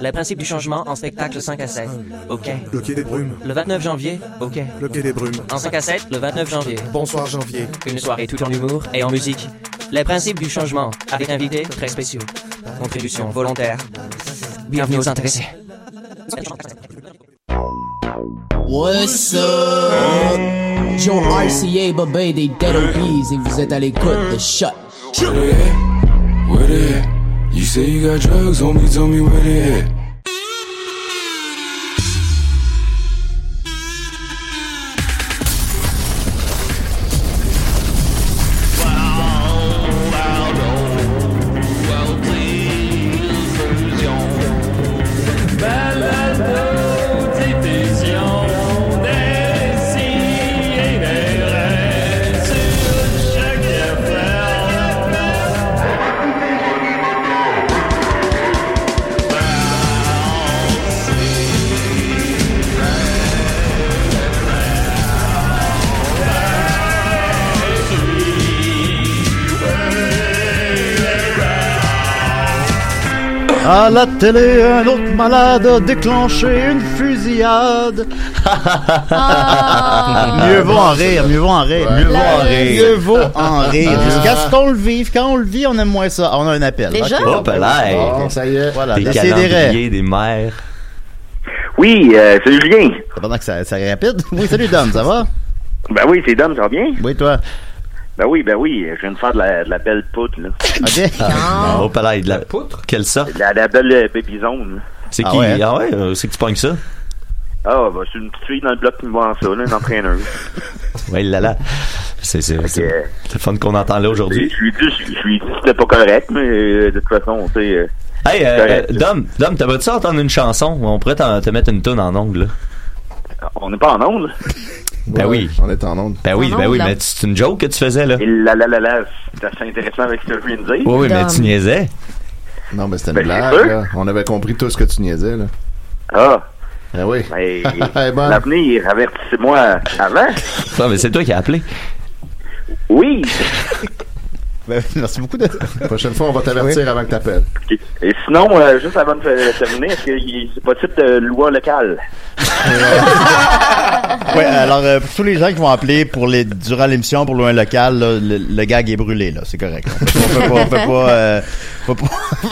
Les principes du changement en spectacle 5 à 7. OK. Le Quai des Brumes. Le 29 janvier. OK. Le Quai des Brumes. En 5 à 7, le 29 janvier. Bonsoir janvier. Une soirée tout en humour et en musique. Les principes du changement avec invités très spéciaux. Contribution volontaire. Bienvenue aux intéressés. What's up? Joe RCA, Bobé des Dead Obies et vous êtes à l'écoute de Shot. Say you got drugs, homie, tell me where they at. Télé, un autre malade a déclenché une fusillade. mieux vaut en rire, mieux vaut en rire, mieux vaut en rire. Mieux vaut en rire. Jusqu'à ce qu'on le vive. Quand on le vit, on aime moins ça. Ah, on a un appel. Déjà? Ok. Hop là. Bon, ça y est. Voilà, Des calendriers, des mères. Oui, euh, salut Julien. Pendant que ça, ça est rapide. Oui, salut Dom, ça va? Ben oui, c'est Dom, ça va bien? Oui, toi? Ben oui, ben oui, je viens de faire de la, de la belle poutre, là. OK. Ah, Hop là, de la poutre? Quelle sorte? La, de la belle euh, baby zone. C'est Ah qui? ouais? Ah ouais, euh, c'est que tu pognes ça? Ah, ben c'est une petite fille dans le bloc qui me vend ça, là, une entraîneuse. Ouais, là là. C'est c'est- c'est le fun qu'on entend là aujourd'hui. Je lui ai dit, je je lui ai dit que c'était pas correct, mais euh, de toute façon, tu sais... euh, Hey, correct. Dom, Dom, t'aimerais-tu ça entendre une chanson? On pourrait te mettre une tonne en ongle, là. On n'est pas en onde, Ben oui. On est en onde. Ben oui, En ben oui, mais c'est une joke que tu faisais, là. Et là, là, là, là, c'est assez intéressant avec ce que je viens de dire. Oui, oui, mais tu niaisais. Non, mais c'était une Ben, blague, là. On avait compris tout ce que tu niaisais, là. Ah, Ah oui. mais Eh ben. l'avenir, avertissez-moi avant. Non, mais c'est toi qui as appelé. Oui. Ben, merci beaucoup. De... La prochaine fois, on va t'avertir avant que t'appelles. Et sinon, euh, juste avant de terminer, est-ce que y- c'est possible de loi locale? Ouais, alors euh, pour tous les gens qui vont appeler pour les durant l'émission pour loin local, là, le, le gag est brûlé là, c'est correct. On peut, on peut pas, on peut pas, euh, faut pas-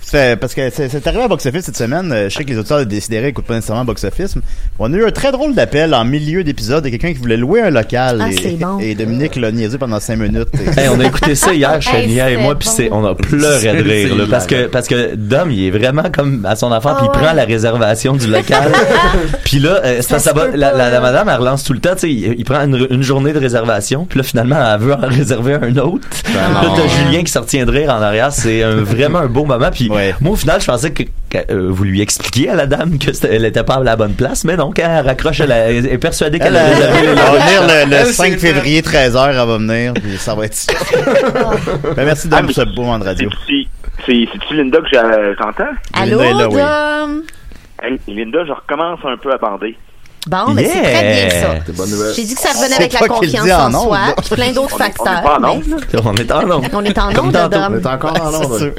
C'est- parce que c'est arrivé à Box Office cette semaine. euh, Je sais que les auditeurs de Décidérés écoutent pas nécessairement Box Office. On a eu un très drôle d'appel en milieu d'épisode de quelqu'un qui voulait louer un local Ah, et, c'est bon. et Dominique l'a niaisé pendant cinq minutes. Hey, on a écouté ça hier, Hey, Chania et moi, puis c'est, on a pleuré de rire, là, parce que, parce que Dom, il est vraiment comme à son affaire, puis il Ah ouais. prend la réservation du local. puis là, euh, ça va- la, madame, elle relance tout le temps, tu sais, il, il prend une, une journée de réservation, puis là, finalement, elle veut en réserver un autre. Ben là, t'as Julien qui sortit de rire en arrière, c'est un- vraiment un beau moment, puis Ouais. moi, au final, je pensais que, que, euh, vous lui expliquiez à la dame que c'était- elle était pas à la bonne place, mais non, quand elle raccroche, elle, a- elle est persuadée qu'elle Elle, a réservé elle le va venir le, le Elle, 5 c'est- février 13h, elle va venir, puis ça va être ben, merci Dom pour ce beau moment de radio. C'est- C'est c'est-tu Linda que j'entends? Allô, Linda est là, oui. Dom? Hey, Linda, je recommence un peu à bander. Bon, mais c'est très bien ça. C'est bonne nouvelle. J'ai dit que ça revenait avec la confiance en soi, puis plein d'autres On est- on est facteurs. pas en là. On est en ondes. On est en. On est encore en sûr.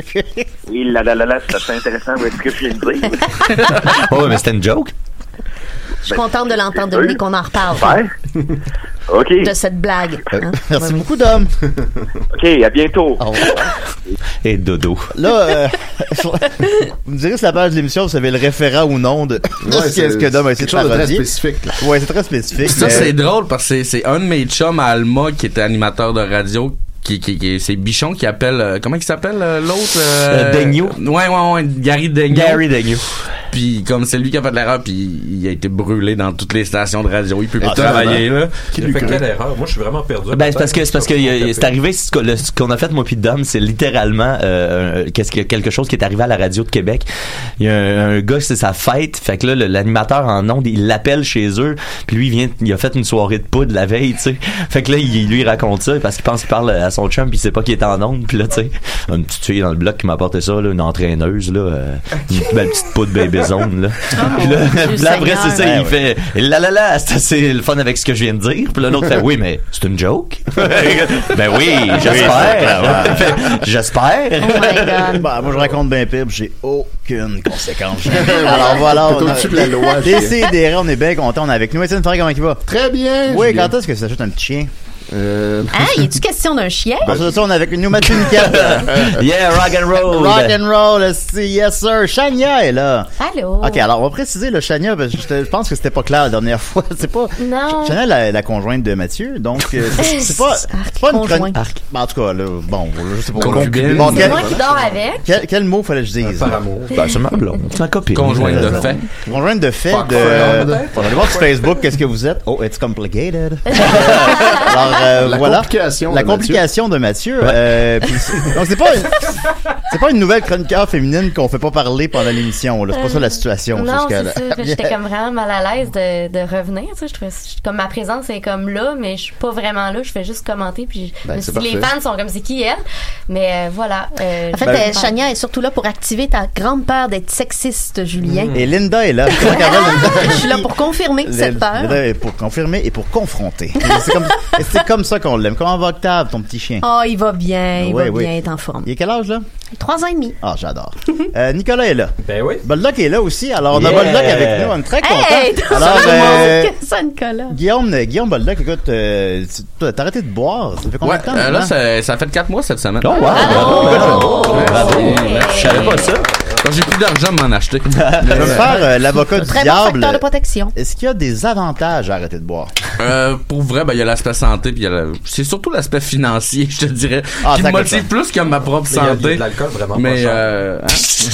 Oui, là, là, là, là, c'est assez intéressant avec ce que je viens de dire. Oh, mais c'était une joke. Je suis contente de l'entendre, Dominique, qu'on en reparle. Ouais. OK. De cette blague. hein. Merci beaucoup, Dom. OK, à bientôt. Au revoir. Et dodo. Là, euh, vous me direz sur la page de l'émission, vous savez le référent ou non de, Ouais, ce que- ce que Dom a essayé quelque de chose de très spécifique. Ouais, c'est très spécifique. Ça, mais- c'est drôle parce que c'est- c'est un de mes chums à Alma qui était animateur de radio. Qui, qui, qui- c'est Bichon qui appelle euh, comment il s'appelle euh, l'autre Euh, Daigneault. ouais ouais ouais Gary Daigneault Gary Daigneault. Puis comme c'est lui qui a fait l'erreur puis il a été brûlé dans toutes les stations de radio il peut plus Ah, travailler là Il a fait quelle erreur? Moi, je suis vraiment perdu. Ben, c'est parce que c'est parce que c'est arrivé ce qu'on a fait moi puis Dom, c'est littéralement euh, qu'est-ce que quelque chose qui est arrivé à la radio de Québec. Il y a un, gars c'est sa fête, fait que là l'animateur en ondes, il l'appelle chez eux, puis lui il vient il a fait une soirée de poudre la veille, tu sais. Fait que là il lui raconte ça parce qu'il pense qu'il parle à son chum puis il sait pas qu'il est en ondes, puis là tu sais, une petite fille dans le bloc qui m'a apporté ça là, une entraîneuse là, euh, une belle petite poudre baby zone là. Puis là, puis là, après c'est ça, il fait là là là, c'est assez le fun avec ce que je viens de dire. Puis là l'autre fait oui mais c'est une joke. ben oui, j'espère. J'espère. Oh my God. Bah, moi, je raconte bien pire, puis j'ai aucune conséquence. Alors voilà, on a- la loi, on est bien content, on est avec nous. Étienne comment il va? Très bien. Oui, quand est-ce que ça s'ajoute un petit chien? Euh, Hein, y a-tu question d'un chien? Ensuite de ça, on est avec nous, Mathieu. Yeah, rock and roll. Rock and roll, c'est yes sir. Shania est là. Allô? Ok, alors on va préciser le Shania, parce que je, pense que c'était pas clair la dernière fois. C'est pas. Non. Shania, la, la conjointe de Mathieu, donc euh, c'est pas, c'est pas une chronique. Ben, en tout cas, là, bon, je sais pas. Concubine. Bon, C'est quel, moi qui dors avec. quel, quel mot fallait que je dise? Par amour. Ben, c'est ma blonde. C'est ma copine. conjointe de Euh, fait Conjointe de fait de. On va aller voir sur Facebook qu'est-ce que vous êtes? Oh, it's complicated. Alors euh, La voilà. complication La de complication de Mathieu. euh, puis c'est- donc c'est pas une, c'est pas une nouvelle chroniqueur féminine qu'on fait pas parler pendant l'émission. là. C'est pas ça la situation. Non, jusqu'à c'est là. ça. J'étais comme vraiment mal à l'aise de, de revenir. Tu sais, je trouvais, comme ma présence est comme là, mais je suis pas vraiment là. Je fais juste commenter. Puis Ben, les fans sont comme c'est qui elle? Mais euh, voilà. euh, En fait, euh, Chania est surtout là pour activer ta grande peur d'être sexiste, Julien. Et Linda est là. Je suis là pour confirmer cette peur. Pour confirmer et pour confronter. C'est comme, c'est comme ça qu'on l'aime. Comment va Octave, ton petit chien? Oh, il va bien, il Oui, va oui. bien être en forme. Il est quel âge là? Trois ans et demi. Ah, j'adore. Euh, Nicolas est là. Ben oui. Boldoc est là aussi. Alors, on a. Boldoc avec nous. On est très contents. Hey, t'as Alors, euh, que ça, Nicolas. Guillaume, Guillaume Boldoc, écoute, euh, t'as arrêté de boire. Ça fait combien ouais de temps? euh, là ça, ça fait 4 mois cette semaine Oh, wow, bravo, bravo. Je savais pas ça. Quand j'ai plus d'argent à m'en acheter Je vais me faire euh, l'avocat du Très bon diable. facteur de protection. Est-ce qu'il y a des avantages à arrêter de boire? Euh, pour vrai, ben, il y a l'aspect santé, puis il y a la- c'est surtout l'aspect financier, je te dirais, Ah, qui ça me coûte motive cher. plus que ma propre il y a santé. de l'alcool vraiment mais, pas cher. euh, hein?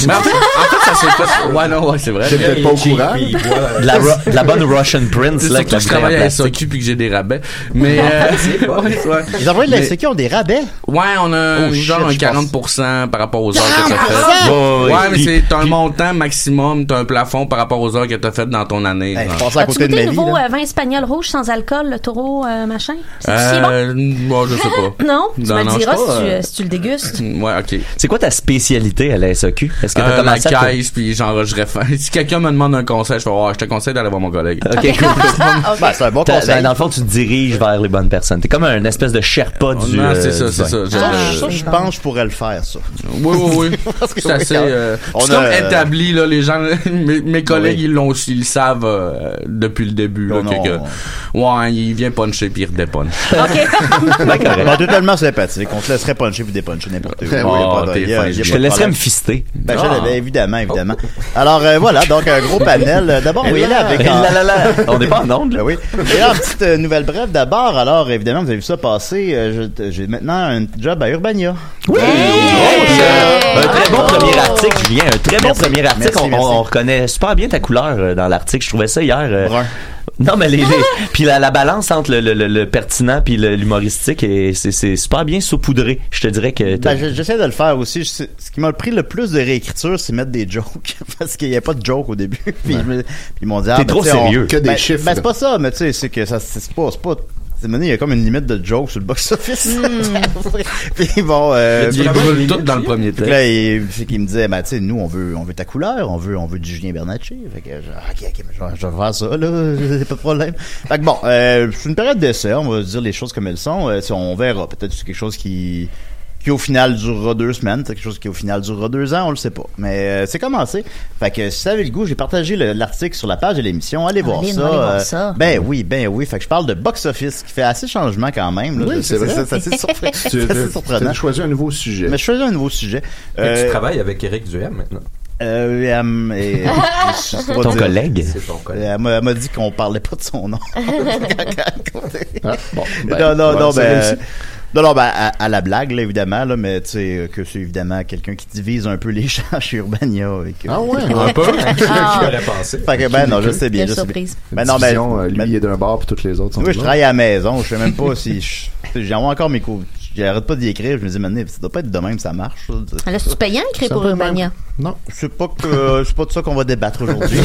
mais en fait, en fait, ça s'est fait. Ouais, non, ouais, c'est vrai. T'es peut-être pas au courant. De la, ro- de la bonne Russian Prince, C'est là, avec surtout la je travaille à puis que j'ai des rabais. Mais, euh, ouais, ouais. Les employés de la Mais- SQ ont des rabais? Ouais, on a Oh, genre shit, un je pense. 40% par rapport aux heures que 40%? faites. Ouais, mais c'est un montant maximum, t'as un plafond par rapport aux heures que t'as faites dans ton année. Hey, je passais à As-tu côté de ma vie. nouveau là. euh, vin espagnol rouge sans alcool, le taureau euh, machin? C'est si bon? Euh, moi, je sais pas. Non, tu Non, me non, le diras si, tu, euh, si tu le dégustes. Ouais, ok. C'est quoi ta spécialité à la SAQ? Est-ce que t'as Euh, la commencé à... caisse, puis genre, je réfère. Si quelqu'un me demande un conseil, je fais, ouais, je te conseille d'aller voir mon collègue. Ok, cool. Ben, c'est un bon conseil. Dans le fond, tu te diriges vers les bonnes personnes. T'es comme un espèce de Sherpa du. Non, c'est ça, c'est ça. Je- pense que je pourrais le faire, ça. Oui, oui, oui. Parce que C'est assez. On c'est a, comme établi, là, les gens, mes, mes collègues, Oui. ils l'ont aussi, ils le savent euh, depuis le début, là, Oh non. que, que- ouais, il vient puncher puis il redépunche. Ben, correct. On est tellement sympathique. On te laisserait puncher puis dépuncher n'importe où. Ben oui. Oh, y a- y a Je te laisserais me fister. Ben, je Ah. l'avais, évidemment, évidemment. Alors, euh, voilà, donc un gros panel. D'abord, on avec... Un- là là. On n'est pas en onde, Ben là. oui. Et là, une petite euh, nouvelle brève d'abord. Alors, évidemment, vous avez vu ça passer. euh, je- J'ai maintenant un job à Urbania. Oui! Premier article, Julien. Un très bon premier article. Merci, on, merci. on reconnaît super bien ta couleur euh, dans l'article. Je trouvais ça hier. euh, Brun. Non, mais les, les- puis la, la balance entre le, le- le- le pertinent puis l'humoristique, c'est super bien saupoudré. Je te dirais que Ben, je- j'essaie de le faire aussi. Je ce qui m'a pris le plus de réécriture, c'est mettre des jokes. Parce qu'il n'y a pas de joke au début. puis, je me- puis ils m'ont dit, ah, T'es ben, trop on- sérieux. Que des ben, chiffres. Ben, c'est pas ça, mais tu sais, c'est que ça, c'est pas, c'est pas, il y a comme une limite de jokes sur le box-office. Hmm. Puis bon, euh, Ils brûlent tout dans le premier que Là, il, c'est qu'il me disait, ben, tu sais, nous, on veut, on veut ta couleur, on veut, on veut du Julien Bernatchez. Fait que, genre, ok, ok, mais je vais, je vais faire ça, là, c'est pas de problème. Fait que bon, euh, c'est une période d'essai, on va dire les choses comme elles sont. Euh, si on verra. Peut-être que c'est quelque chose qui, qui au final durera deux semaines, c'est quelque chose qui au final durera deux ans, on le sait pas. Mais euh, c'est commencé. Fait que si ça avait le goût, j'ai partagé le- l'article sur la page de l'émission. Allez voir Allez, ça. voir Euh, ça. Ben oui, ben oui. Fait que je parle de box office qui fait assez changement quand même. là. Oui, c'est vrai. ça, c'est assez surprenant. Tu C'est assez as surprenant. choisi un nouveau sujet. Mais je choisis un nouveau sujet. Fait que Euh, tu travailles avec Eric Duhem maintenant. euh, m- et- Ton dire. collègue? C'est ton collègue. Elle m'a elle m'a dit qu'on parlait pas de son nom. Ah, bon, ben, non, non, ouais, non, ben. Non, non, ben, à, à la blague, là, évidemment, là, mais tu sais, que c'est évidemment quelqu'un qui divise un peu les gens chez Urbania. et que- Ah ouais, Un peu. Ah. pensé? Fait que, ben, non, je sais bien, je sais bien. surprise. Ben, non, ben, Division, euh, lui, il est d'un bar, puis tous les autres sont oui, je travaille à la maison, je sais même pas si je, j'envoie encore mes cours. J'arrête pas d'y écrire, je me dis, maintenant, ça doit pas être de même, ça marche. ça. Là, c'est payant écrit Ça pour Urbania? Non. C'est pas que euh, c'est pas de ça qu'on va débattre aujourd'hui.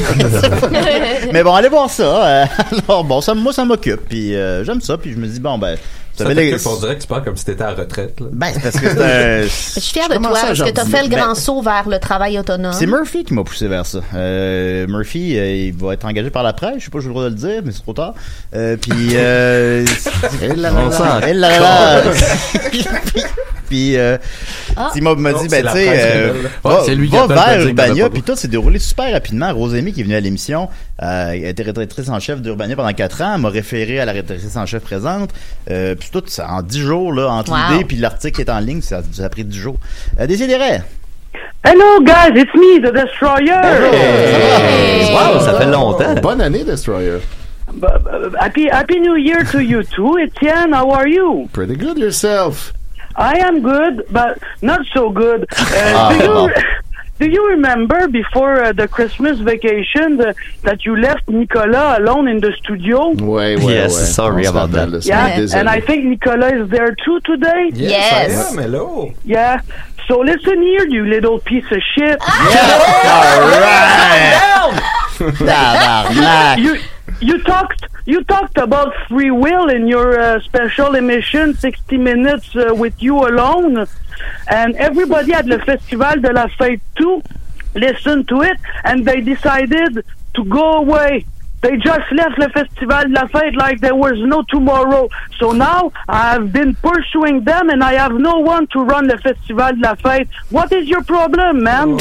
Mais bon, allez voir ça. euh, alors bon, ça moi ça m'occupe puis euh, j'aime ça puis je me dis bon ben Ça les- on dirait que tu parles comme si t'étais à la retraite. Là. ben c'est parce que un- Je suis fière de toi parce que t'as fait le grand Ben, saut vers le travail autonome. C'est Murphy qui m'a poussé vers ça. Euh, Murphy, euh, il va être engagé par la presse. Je sais pas, j'ai le droit de le dire, mais c'est trop tard. Euh, puis, euh, Eh là on là puis, euh, Ah. il m'a dit, c'est ben, tu sais, euh, c'est lui qui va vers Urbania, puis tout s'est déroulé super rapidement. Rosémie, qui est venue à l'émission, euh, été rédactrice en chef d'Urbania pendant quatre ans, elle m'a référé à la rédactrice en chef présente, euh, puis tout, ça, en dix jours, là, entre Wow. l'idée puis l'article qui est en ligne, ça, ça a pris dix jours. Euh, Décidérez. Hello guys, it's me, the Destroyer. Wow, ça fait longtemps. Bonne année, Destroyer. Happy Happy New Year to you too, Etienne. How are you? Pretty good yourself. I am good, but not so good. Uh, Ah, do you bon. do you remember before uh, the Christmas vacation the, that you left Nicolas alone in the studio? Ouais, ouais, Yes, ouais. sorry On se about rappelle that. de Yeah, désolé. and I think Nicolas is there too today. Yes. I am, hello. Yeah. So listen here, you little piece of shit. All right. Tabarnak. you you talked you talked about free will in your uh, special emission 60 minutes uh, with you alone. And everybody at the festival de la fête too listened to it and they decided to go away they just left the festival de la fête like there was no tomorrow so now i've been pursuing them and i have no one to run the festival de la fête what is your problem man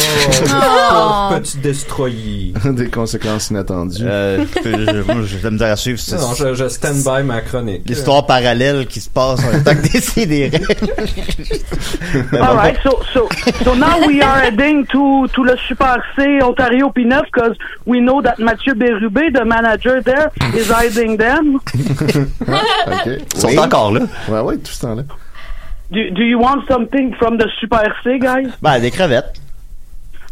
Oh, petit destroyer. Des conséquences inattendues. Euh, je, de la misère à suivre. Non, je, je stand by ma chronique. L'histoire parallèle qui se passe en temps que bon, All right, so so so now we are heading to to le Super C Ontario P9 because we know that Mathieu Bérubé, the manager there, is hiding them. OK. Ils sont Oui. encore là. Ouais, ouais, tout ce temps-là. Do, do you want something from the Super C, guys? Ben, des crevettes.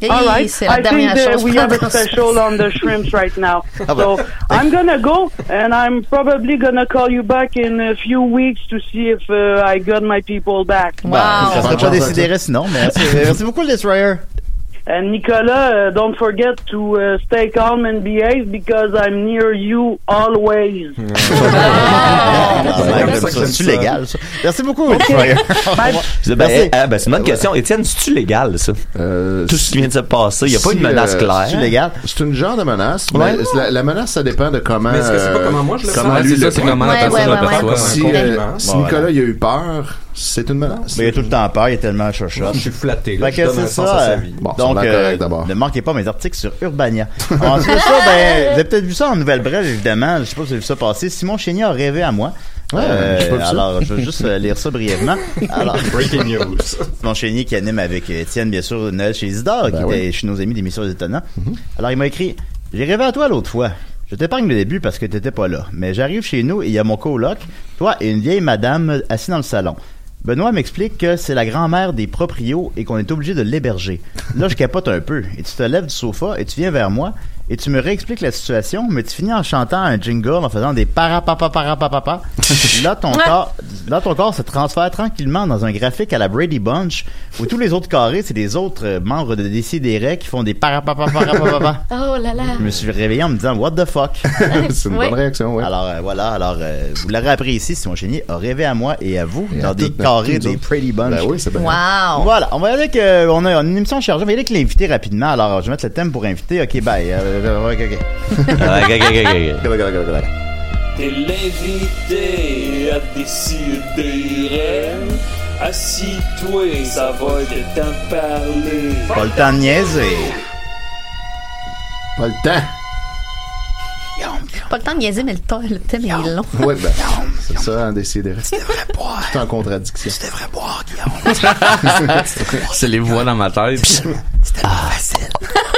Hey, All right, I think that we have a special on the shrimps right now. Ah, ben. So I'm gonna go, and I'm probably gonna call you back in a few weeks to see if uh, I got my people back. Ben, ça serait pas Décidérez sinon, mais merci, merci beaucoup Destroyer. And Nicolas, uh, don't forget to uh, stay calm and behave because I'm near you always. Ah, C'est comme j'aime ça que ça. j'aime C'est ça. légal, ça. Merci beaucoup, dis, ben, eh, ben, c'est une bonne question. Étienne, c'est-tu légal, ça? Euh, Tout ce qui vient de se passer. Il n'y a pas une menace euh, claire? C'est légal? C'est une genre de menace, Ouais. mais la, la menace, ça dépend de comment... Mais est-ce que c'est pas euh, comment moi je le lui c'est ça, comment la personne le perçoit. Si, euh, Nicolas il a eu peur, c'est une menace. Mais il a tout le temps peur, il est tellement chochotte. Je suis flatté. Là, Fait que c'est ça. à sa vie. Bon, donc, a euh, correct ne manquez pas mes articles sur Urbania. Ensuite de ça, ben, vous avez peut-être vu ça en Nouvelle-Brève, évidemment. Je sais pas si vous avez vu ça passer. Simon Chénier a rêvé à moi. Ouais, Euh, j'ai pas vu ça. alors, je vais juste euh, lire ça brièvement. Alors, Breaking news. Simon Chénier qui anime avec Étienne, bien sûr, Noël chez Isidore, Ben qui oui. était chez nos amis d'émissions étonnants. Alors, il m'a écrit J'ai rêvé à toi l'autre fois. Je t'épargne le début parce que t'étais pas là. Mais j'arrive chez nous et il y a mon coloc, toi et une vieille madame assise dans le salon. Benoît m'explique que c'est la grand-mère des proprios et qu'on est obligé de l'héberger. Là, je capote un peu. Et tu te lèves du sofa et tu viens vers moi et tu me réexpliques la situation, mais tu finis en chantant un jingle, en faisant des parapapapapapapa. là, ton corps, là, ton corps se transfère tranquillement dans un graphique à la Brady Bunch, où tous les autres carrés, c'est des autres euh, membres de Décideret qui font des parapapapapapapa. Oh là là. Je me suis réveillé en me disant What the fuck? C'est une Oui. bonne réaction, oui. Alors euh, voilà, alors euh, vous l'aurez appris ici, Simon Chénier a rêvé à moi et à vous Et dans à des toutes- carrés, toutes nous des autres. Pretty Bunch. Ben oui, c'est bien. Wow. Voilà, on va y aller avec euh, on, a, on a une émission chargée, on va y aller avec l'invité rapidement. Alors je vais mettre le thème pour inviter. Ok, bye. Ok, ok. Ok, ok, ok, ok. T'es l'invité à décider. Assis-toi, ça va de t'en parler. Pas le temps de niaiser. Pas le temps. Pas le temps de niaiser, mais le, temps- le thème est long. Oui, ben, c'est ça, en décider. Tu devrais boire. C'est en contradiction. Tu devrais boire, C'est les voix dans ma tête. C'était pas facile.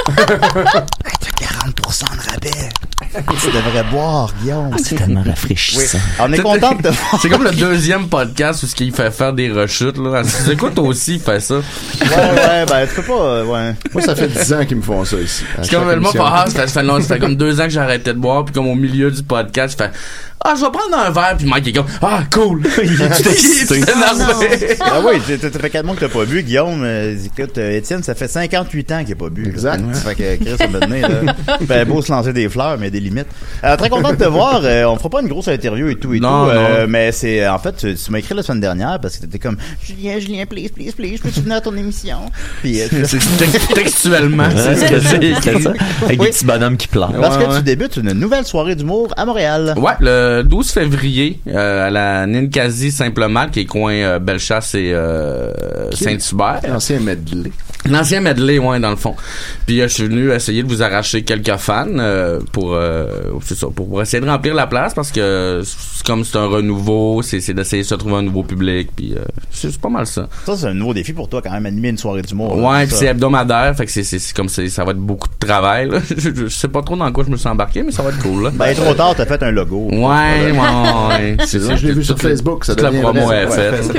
Avec 40% de rabais. Tu devrais boire, Guillaume. C'est tellement rafraîchissant. On est content de te C'est comme le deuxième podcast où ce qu'il fait faire des rechutes, là. C'est quoi, toi aussi, il fait ça? Ouais, ouais, ben, tu peux pas, euh, ouais. Moi, ça fait 10 ans qu'ils me font ça ici. C'est comme émission. ah, ça fait, ça fait comme deux ans que arrêté de boire, puis comme au milieu du podcast, je fais Ah, je vais prendre un verre, puis Mike est comme Ah, cool! Il est excité. Ah oui, ça fait 4 mois que t'as pas bu, Guillaume. Euh, écoute, euh, Étienne, ça fait 58 ans qu'il a pas bu. Exact. Fait que Chris a donné, là. Ben, beau se lancer des fleurs, mais il y a des limites. Euh, très content de te voir. On fera pas une grosse interview et tout et Non, tout. non. mais c'est, en fait, tu, m'as écrit la semaine dernière parce que t'étais comme, Julien, Julien, please, please, please, je peux venir à ton émission? Puis, textuellement. C'est- c'est c'est- c'est ça. Avec des petits bonhommes qui pleurent. parce que tu débutes une nouvelle soirée d'humour à Montréal. Ouais, le 12 février, euh, à la Ninkasi Simplement, qui est coin euh, Bellechasse et euh, Saint-Hubert. L'ancien medley. L'ancien medley, ouais, dans le fond. Puis euh, je suis venu essayer de vous arracher quelques fans euh, pour, euh, c'est ça, pour, pour essayer de remplir la place parce que c'est comme c'est un renouveau, c'est, c'est d'essayer de se trouver un nouveau public. Puis euh, c'est, c'est pas mal ça. Ça, c'est un nouveau défi pour toi, quand même, animer une soirée d'humour. Ouais, puis c'est hebdomadaire, fait que c'est, c'est, c'est comme c'est, ça va être beaucoup de travail. là. Je, sais pas trop dans quoi je me suis embarqué, mais ça va être cool. Là. Ben, trop tard, t'as fait un logo. Ouais, ouais, ouais. C'est ça, je l'ai vu sur Facebook, ça la promo est faite.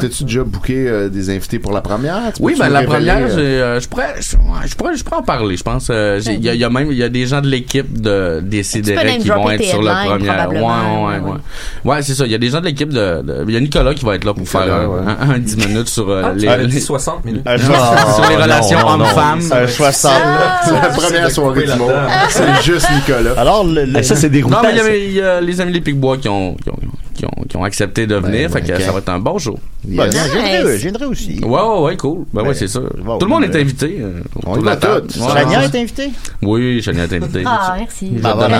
T'as-tu déjà booké euh, des invités pour la première? Oui, ben la révéler, première, euh, euh, je pourrais, je, je pourrais, je pourrais en parler. Je pense, euh, il y, a- il y a même, il y a des gens de l'équipe de des name qui vont être sur la première. Ouais, ouais, ouais, ouais. Ouais, c'est ça. Il y a des gens de l'équipe de, il y a Nicolas qui va être là pour faire Nicolas, un, ouais. un- un 10 minutes sur euh, Ah, les, les- dit 60 minutes. Un sur soixante- les relations hommes-femmes. un 60. C'est la Ah, première soirée d'humour. là-dedans. C'est juste Nicolas. Alors, le, le- Ah, ça, c'est déroutant. Non, mais il y a les amis les Picbois qui ont, qui ont, qui ont, accepté de venir, Ben, fait que ok. ça va être un bon jour. Ben, Yes. viendrai, Nice. viendrai aussi. Ouais, ouais, ouais, cool. Ben, Ben, ouais, c'est ça. bon, Tout le monde ben, est invité. euh, on y va tous. Chania est invité? Oui, Chania est invité. Ah, merci. Ben, ben.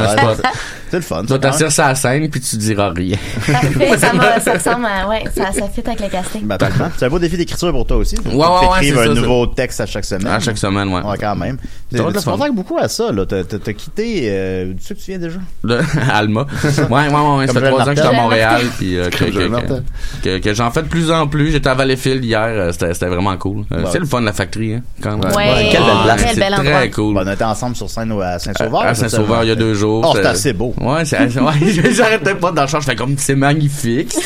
C'est le fun. Tu vas t'asseoir sur la scène puis tu diras rien. Parfait, ça, ça ressemble à. Ouais, ça, ça fit avec le casting. Ben. C'est un beau défi d'écriture pour toi aussi. Ouais, ouais, ouais, T'écrives un ça, nouveau texte à chaque semaine. À chaque semaine, ouais. Ouais, quand même. Tu consacres beaucoup à ça, là. T'as- quitté, euh, tu sais que tu viens déjà? Alma. Ouais, ouais, ouais. Ça fait trois ans que je suis à. Montréal puis euh, que j'en fais de plus en plus. J'étais à Valleyfield hier. euh, C'était vraiment cool. Euh, Ouais. C'est le fun, la factory, hein, quand même. Ouais. Quelle belle place. Quel C'est bel endroit. très cool. Ben, on était ensemble sur scène au- à Saint-Sauveur. à Saint-Sauveur il y a deux jours. Oh, c'était assez beau. Ouais, c'est ouais, j'arrêtais pas dans le champ, je fais comme c'est magnifique.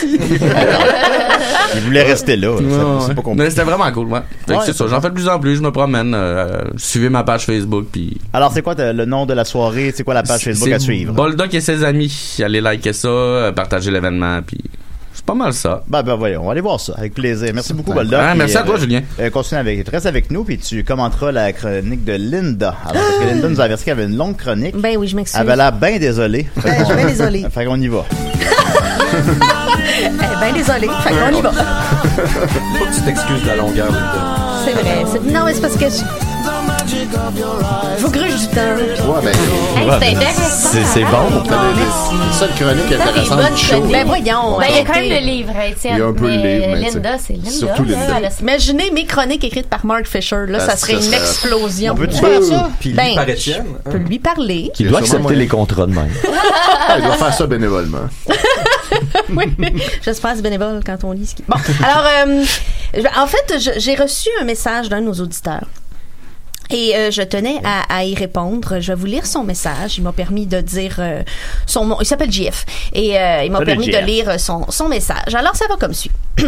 Il voulait rester là. Ouais, C'est- pas Mais compliqué. c'était vraiment cool, ouais. Fait que Ouais, c'est ça, j'en fais de plus en plus, je me promène, euh, suivez ma page Facebook puis Alors, c'est quoi le nom de la soirée? C'est quoi la page Facebook à suivre? Boldoc et ses amis, allez liker ça, partager l'événement puis c'est pas mal ça. Ben, ben, voyons, on va aller voir ça, avec plaisir. Merci beaucoup. Boldoc. Ah, Puis, merci à toi, Julien. Euh, continue avec, reste avec nous, puis tu commenteras la chronique de Linda. Alors, parce que Linda nous a averti qu'elle avait une longue chronique. Ben oui, je m'excuse. Elle avait l'air bien désolée. Fait Ben, qu'on- je suis bien désolée. Fait qu'on y va. Eh ben désolée. Fait qu'on y va. Faut que tu t'excuses de la longueur, Linda. C'est vrai. c'est- Non, mais c'est parce que je... je vous gruge du temps. Ouais, ben, Hey, Ouais, c'est intéressant. c'est- c'est hein? bon. T'as des intéressantes bonnes du show. Ben voyons. Ben, il y a quand même le livre, hein. Il y a un peu le livre, mais Linda, c'est Linda. surtout Imaginez mes chroniques écrites par Mark Fisher. Là, Ah, ça serait ça une serait- explosion. On peut-tu faire ça? Puis lui Ben, par Étienne. Je peux lui parler. Qui Il doit accepter les contrats de même. Ah, il doit faire ça bénévolement. oui, j'espère c'est bénévole quand on lit ce qui... Bon, alors, euh, en fait, j'ai reçu un message d'un de nos auditeurs. Et euh, je tenais à, à y répondre. Je vais vous lire son message. Il m'a permis de dire euh, son nom. Il s'appelle JF. Et euh, il m'a permis de lire son, son message. Alors, ça va comme suit.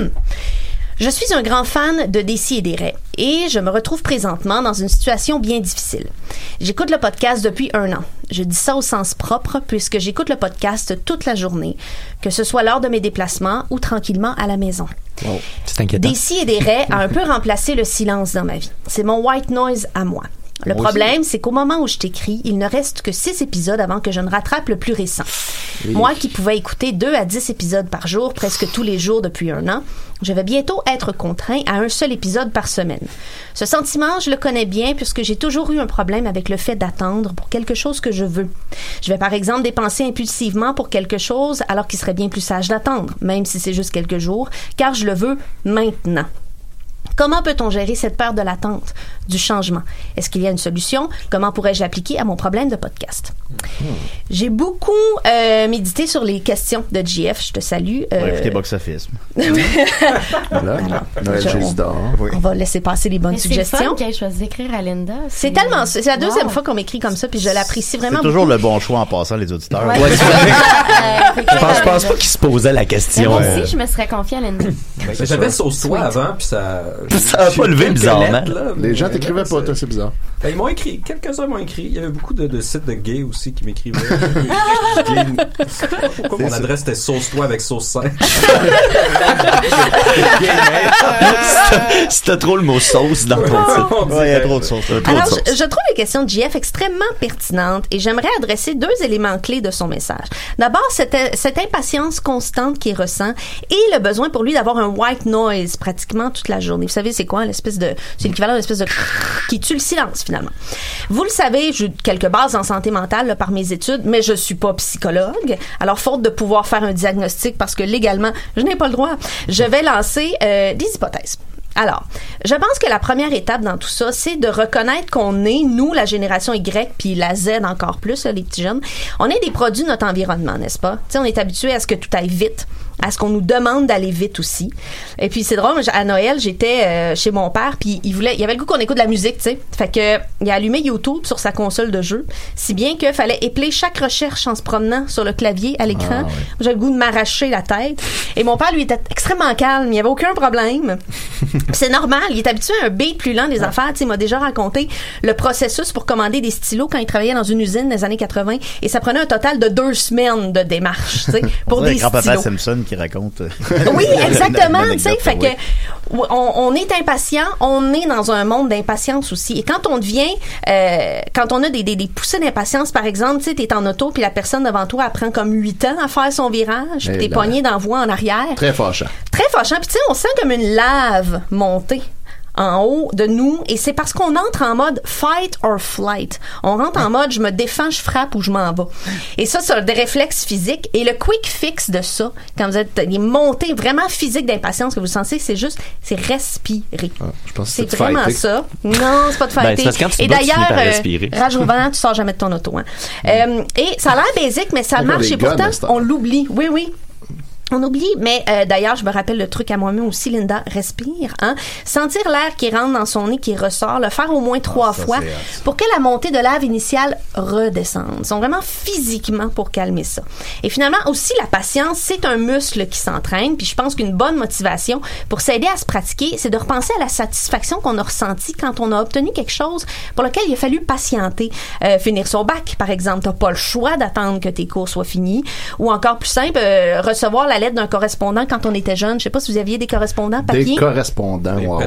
Je suis un grand fan de Décis et des Raies et je me retrouve présentement dans une situation bien difficile. J'écoute le podcast depuis un an. Je dis ça au sens propre puisque j'écoute le podcast toute la journée, que ce soit lors de mes déplacements ou tranquillement à la maison. C'est inquiétant. Des si et des raies a un peu remplacé le silence dans ma vie. C'est mon white noise à moi. Le Moi problème, c'est qu'au moment où je t'écris, il ne reste que six épisodes avant que je ne rattrape le plus récent. Oui. Moi qui pouvais écouter deux à dix épisodes par jour, presque tous les jours depuis un an, je vais bientôt être contraint à un seul épisode par semaine. Ce sentiment, je le connais bien puisque j'ai toujours eu un problème avec le fait d'attendre pour quelque chose que je veux. Je vais par exemple dépenser impulsivement pour quelque chose alors qu'il serait bien plus sage d'attendre, même si c'est juste quelques jours, car je le veux maintenant. Comment peut-on gérer cette peur de l'attente, du changement? Est-ce qu'il y a une solution? Comment pourrais-je l'appliquer à mon problème de podcast? J'ai beaucoup euh, médité sur les questions de JF. Je te salue. On Euh. Voilà. Noël je- Gésidor. on va laisser passer les bonnes Mais c'est suggestions. qu'elle choisi d'écrire à Linda. C'est tellement, c'est la deuxième Wow. fois qu'on m'écrit comme ça, puis je l'apprécie vraiment C'est toujours beaucoup. le bon choix en passant, les auditeurs. Ouais. Ouais, c'est. Euh, Je pense, je pense pas qu'il se posait la Mais question. moi euh, aussi, je me serais confiée à Linda. J'avais sauce-toi avant, puis ça. Ça a pas levé bizarrement. Les gens t'écrivaient pas, toi, c'est bizarre. Ben, ils m'ont écrit, quelques-uns m'ont écrit. Il y avait beaucoup de, de sites de gays aussi qui m'écrivaient. Pourquoi mon adresse était sauce-toi avec sauce 5? C'était- trop le mot sauce dans ton titre. Ouais, il y a trop de sauce. Alors, sauce. je, je trouve les questions de JF extrêmement pertinentes et j'aimerais adresser deux éléments clés de son message. D'abord, cette, cette impatience constante qu'il ressent et le besoin pour lui d'avoir un white noise pratiquement toute la journée. Vous savez, c'est quoi? L'espèce de, c'est l'équivalent d'une espèce de qui tue le silence, finalement. Vous le savez, j'ai quelques bases en santé mentale par mes études, mais je suis pas psychologue. Alors, faute de pouvoir faire un diagnostic parce que légalement, je n'ai pas le droit, je vais lancer euh, des hypothèses. Alors, je pense que la première étape dans tout ça, c'est de reconnaître qu'on est, nous, la génération Y, puis la Z encore plus, les petits jeunes, on est des produits de notre environnement, n'est-ce pas? On est habitué à ce que tout aille vite, à ce qu'on nous demande d'aller vite aussi. Et puis c'est drôle, à Noël, j'étais euh, chez mon père, puis il voulait, il avait le goût qu'on écoute de la musique, tu sais. Fait que il a allumé YouTube sur sa console de jeu, si bien que fallait épeler chaque recherche en se promenant sur le clavier à l'écran. Moi, J'avais le goût de m'arracher la tête. Et mon père, lui, était extrêmement calme, il n'y avait aucun problème. C'est normal, il est habitué à un beat plus lent des affaires. Tu sais, il m'a déjà raconté le processus pour commander des stylos quand il travaillait dans une usine des années 80 et ça prenait un total de deux semaines de démarche, tu sais, pour des stylos. Simpson qui raconte. euh, Oui, exactement. Tu sais, fait que on, on est impatient, on est dans un monde d'impatience aussi. Et quand on devient, euh, quand on a des, des, des poussées d'impatience, par exemple, tu sais, t'es en auto puis la personne devant toi elle prend comme huit ans à faire son virage, Eh puis t'es la voie en arrière. Très fâchant. Très fâchant. Puis tu sais, on sent comme une lave monter en haut de nous et c'est parce qu'on entre en mode fight or flight. On rentre en mode je me défends, je frappe ou je m'en vais. Et ça, c'est des réflexes physiques. Et le quick fix de ça, quand vous êtes des montées vraiment physiques d'impatience que vous sentez, c'est juste, c'est respirer. Je pense que C'est vraiment fighter. ça. Non, c'est pas de Ben, fighter. quand tu et d'ailleurs, euh, respirer. rage au volant, tu sors jamais de ton auto. Hein. Euh, et ça a l'air basique, mais ça marche. Et pourtant, on l'oublie. Oui, oui. On oublie, mais euh, d'ailleurs, je me rappelle le truc à moi-même aussi, Linda, respire, hein. Sentir l'air qui rentre dans son nez, qui ressort, le faire au moins trois ça, fois pour que la montée de lave initiale redescende. Ils sont vraiment physiquement pour calmer ça. Et finalement, aussi, la patience, c'est un muscle qui s'entraîne, puis je pense qu'une bonne motivation pour s'aider à se pratiquer, c'est de repenser à la satisfaction qu'on a ressentie quand on a obtenu quelque chose pour lequel il a fallu patienter. Euh, finir son bac, par exemple. T'as pas le choix d'attendre que tes cours soient finis. Ou encore plus simple, euh, recevoir la lettre d'un correspondant quand on était jeune. Je sais pas si vous aviez des correspondants papier. Des correspondants, wow.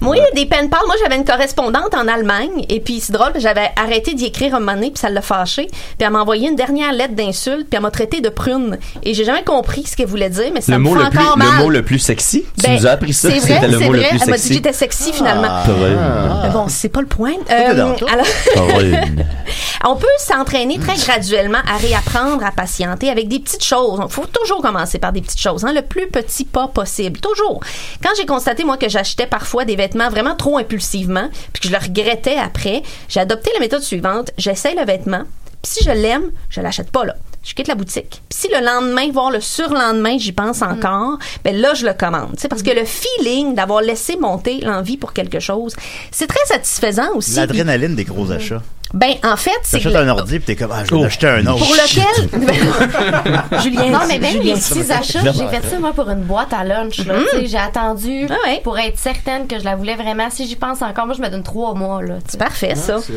Moi, des pen pals. Moi, j'avais une correspondante en Allemagne. Et puis, c'est drôle, j'avais arrêté d'y écrire un moment donné, puis ça l'a fâché. Puis, elle m'a envoyé une dernière lettre d'insulte, puis elle m'a traité de prune. Et j'ai jamais compris ce qu'elle voulait dire, mais ça Le me mot fait le, plus, encore mal. le mot le plus sexy? tu Ben, nous as appris ça? C'est vrai, C'était le c'est mot vrai. le plus Elle m'a dit que j'étais sexy, finalement. Prune. Mais bon, c'est pas le point. Euh, alors, on peut s'entraîner très graduellement à réapprendre à patienter avec des petites choses. Il faut toujours commencer par des petites choses. Hein, le plus petit pas possible. Toujours. Quand j'ai constaté, moi, que j'achetais parfois des vêtements vraiment trop impulsivement, puis que je le regrettais après, j'ai adopté la méthode suivante. J'essaye le vêtement, puis si je l'aime, je l'achète pas là. Je quitte la boutique. Puis si le lendemain, voire le surlendemain, j'y pense encore, ben là, je le commande. Tu sais, parce que le feeling d'avoir laissé monter l'envie pour quelque chose, c'est très satisfaisant aussi. L'adrénaline des gros achats. Ben, en fait, c'est... T'achètes un ordi, puis t'es comme, ah, je vais en acheter un autre. Pour lequel... Julien, Non, mais même Julien. les petits achats, j'ai fait ça, moi, pour une boîte à lunch. là. Tu sais, J'ai attendu Ah ouais. pour être certaine que je la voulais vraiment. Si j'y pense encore, moi, je me donne trois mois. là. C'est parfait, ça. Puis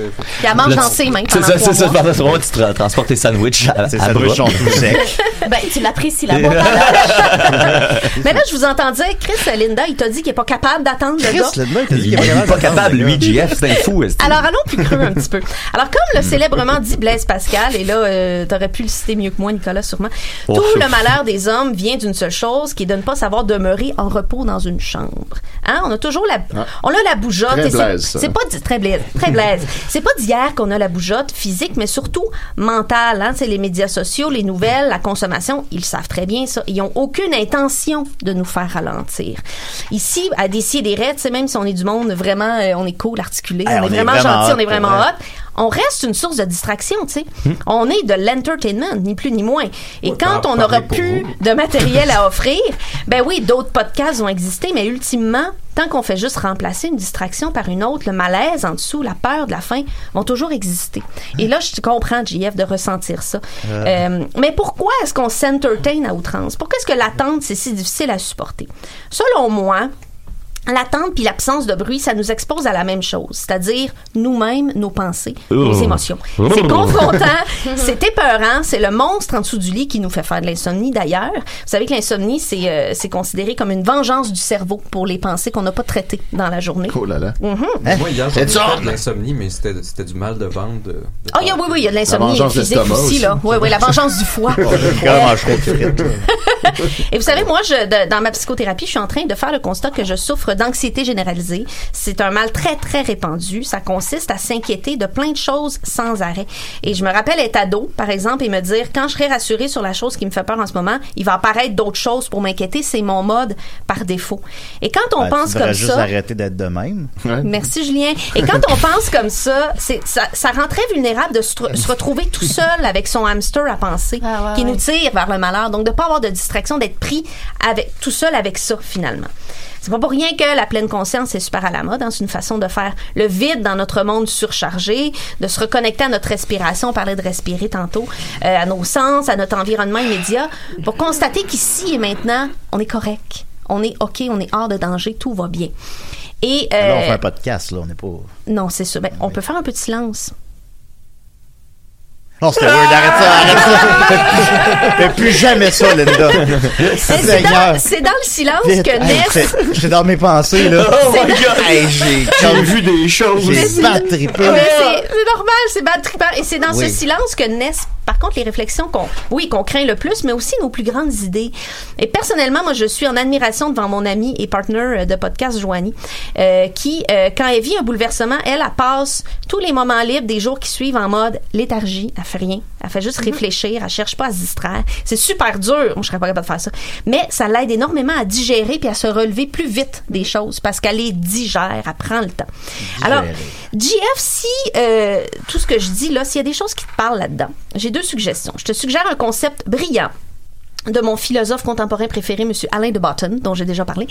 elle mange dans ses mains C'est ça, trois c'est ça. mois. Pendant ce moment, tu tra- transportes tes sandwichs à, Tes sandwichs sont tout secs. Ben, tu l'apprécies, la boîte à lunch. Mais là, je vous entends dire, Chris Linda, il t'a dit qu'il est pas capable d'attendre le Chris, gars. Linda, il t'a dit qu'il Il est pas capable. lui, JF, c'est un fou. est-ce que- Alors, allons plus creux un petit peu. Alors, comme le célèbrement dit Blaise Pascal, et là, euh, t'aurais pu le citer mieux que moi, Nicolas, sûrement, Oh, tout le malheur des hommes vient d'une seule chose, qui est de ne pas savoir demeurer en repos dans une chambre. Hein? On a toujours la, on a la bougeotte. C'est-. C'est pas très blaise, très blaise. C'est pas d'hier qu'on a la bougeotte physique, mais surtout mentale. Hein? C'est les médias sociaux, les nouvelles, la consommation. Ils savent très bien ça. Ils ont aucune intention de nous faire ralentir. Ici, à des tu sais, même si on est du monde vraiment, euh, on est cool, articulé, on, on est vraiment gentil, hot, on est vraiment hot. On reste une source de distraction, tu sais. On est de l'entertainment, ni plus ni moins. Et quand on parlez aura pour plus vous. de matériel à offrir, ben oui, d'autres podcasts vont exister, mais ultimement, tant qu'on fait juste remplacer une distraction par une autre, le malaise en dessous, la peur de la fin vont toujours exister. Et là, je comprends, JF, de ressentir ça. Euh, mais pourquoi est-ce qu'on s'entertain à outrance? Pourquoi est-ce que l'attente, c'est si difficile à supporter? Selon moi, L'attente puis l'absence de bruit, ça nous expose à la même chose, c'est-à-dire nous-mêmes, nos pensées, nos Oh. émotions. Oh. C'est confrontant, c'est épeurant, c'est le monstre en dessous du lit qui nous fait faire de l'insomnie d'ailleurs. Vous savez que l'insomnie, c'est euh, c'est considéré comme une vengeance du cerveau pour les pensées qu'on n'a pas traitées dans la journée. Oh là là. Mhm. Moi, hier, C'est j'en ai ça. fait de l'insomnie, mais c'était c'était du mal de ventre. De, de Ah, il y a- oui, oui, il y a de l'insomnie physique aussi, aussi. là. Oui, oui, la vengeance du foie. Oh, j'ai. Et vous savez, moi, je, de- dans ma psychothérapie, je suis en train de faire le constat que je souffre d'anxiété généralisée. C'est un mal très, très répandu. Ça consiste à s'inquiéter de plein de choses sans arrêt. Et je me rappelle être ado, par exemple, et me dire, quand je serai rassurée sur la chose qui me fait peur en ce moment, il va apparaître d'autres choses pour m'inquiéter. C'est mon mode par défaut. Et quand on Ben, pense tu comme juste ça... arrêter d'être de même. Merci Julien. Et quand on pense comme ça, c'est ça, ça rend très vulnérable de se, tr- se retrouver tout seul avec son hamster à penser, Ah ouais, qui nous tire vers le malheur. Donc de pas avoir de distraction, d'être pris avec tout seul avec ça finalement. C'est pas pour rien que la pleine conscience est super à la mode. hein. C'est une façon de faire le vide dans notre monde surchargé, de se reconnecter à notre respiration. On parlait de respirer tantôt, euh, à nos sens, à notre environnement immédiat, pour constater qu'ici et maintenant, on est correct. On est OK, on est hors de danger, tout va bien. Et Là, on euh, fait un podcast, là. On n'est pas. non, c'est ça. Ben, on peut faire un peu de silence. Non, c'était weird. Arrête ça, arrête ça. Fais plus jamais ça, Linda. C'est dans, c'est dans le silence Vite. que Hey, naissent. c'est- J'étais dans mes pensées, là. Oh my God. Hey, j'ai vu des choses. J'ai bad trippé. C'est c'est normal, c'est bad trippant. Et c'est dans Oui. ce silence que naissent, par contre, les réflexions qu'on, oui, qu'on craint le plus, mais aussi nos plus grandes idées. Et personnellement, moi, je suis en admiration devant mon amie et partner de podcast, Joanie, euh, qui, euh, quand elle vit un bouleversement, elle, elle passe tous les moments libres des jours qui suivent en mode léthargie. Elle fait rien. Elle fait juste réfléchir. Elle cherche pas à se distraire. C'est super dur. Moi, je serais pas capable de faire ça. Mais ça l'aide énormément à digérer puis à se relever plus vite des choses parce qu'elle les digère. Elle prend le temps. Alors, GF, si euh, tout ce que je dis là, s'il y a des choses qui te parlent là-dedans, j'ai deux suggestions. Je te suggère un concept brillant de mon philosophe contemporain préféré, M. Alain de Botton, dont j'ai déjà parlé,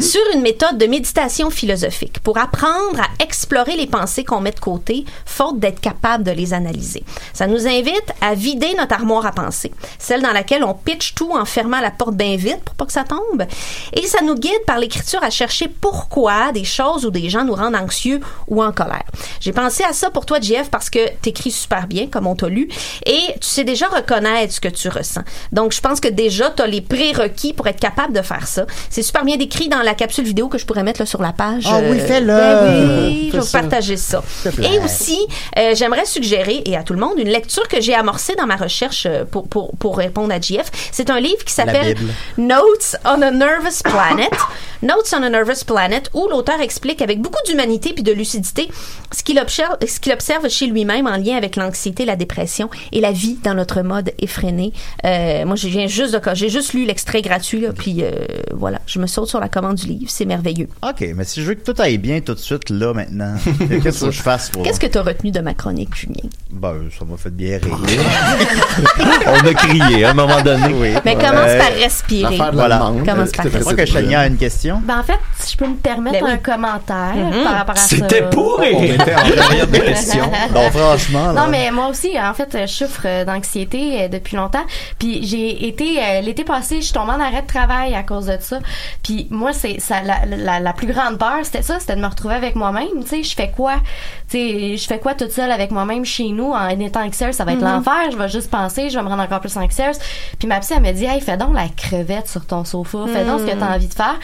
sur une méthode de méditation philosophique pour apprendre à explorer les pensées qu'on met de côté, faute d'être capable de les analyser. Ça nous invite à vider notre armoire à pensée, celle dans laquelle on pitch tout en fermant la porte bien vite pour pas que ça tombe. Et ça nous guide par l'écriture à chercher pourquoi des choses ou des gens nous rendent anxieux ou en colère. J'ai pensé à ça pour toi, JF, parce que t'écris super bien, comme on t'a lu, et tu sais déjà reconnaître ce que tu ressens. Donc, je pense que déjà, tu as les prérequis pour être capable de faire ça. C'est super bien décrit dans la capsule vidéo que je pourrais mettre là, sur la page. Ah oui, Euh, fais-le. ben oui, je vais vous partager ça. Et aussi, euh, j'aimerais suggérer, et à tout le monde, une lecture que j'ai amorcée dans ma recherche euh, pour, pour, pour répondre à JF. C'est un livre qui s'appelle. Notes on a Nervous Planet. Notes on a Nervous Planet, où l'auteur explique avec beaucoup d'humanité puis de lucidité ce qu'il observe, ce qu'il observe chez lui-même en lien avec l'anxiété, la dépression et la vie dans notre mode effréné. Euh, moi, je viens juste juste de. J'ai juste lu l'extrait gratuit, là, puis euh, voilà. Je me saute sur la commande du livre. C'est merveilleux. OK, mais si je veux que tout aille bien tout de suite, là, maintenant, qu'est-ce que je fasse pour... Qu'est-ce que tu as retenu de ma chronique, Julien? Ben, ça m'a fait bien rire. On a crié à un moment donné. Oui. Mais commence par respirer. Voilà. Commence par Je crois que Chania a une question. Ben, en fait, si je peux me permettre Ben oui. un commentaire Mhm. par rapport à ça? C'était pourri. On était en période de questions. Non, franchement, là. Non, mais moi aussi, en fait, je souffre d'anxiété euh, depuis longtemps. Puis j'ai été, euh, l'été passé, je suis tombée en arrêt de travail à cause de ça. Puis moi, c'est ça, la, la, la plus grande peur, c'était ça, c'était de me retrouver avec moi-même. Tu sais, je fais quoi? Tu sais, je fais quoi toute seule avec moi-même chez nous en étant anxieuse? Ça va être Mhm. l'enfer. Je vais juste penser, je vais me rendre encore plus anxieuse. Puis ma psy, elle me dit, hey, fais donc la crevette sur ton sofa. Fais donc ce que Mhm. tu as envie de faire.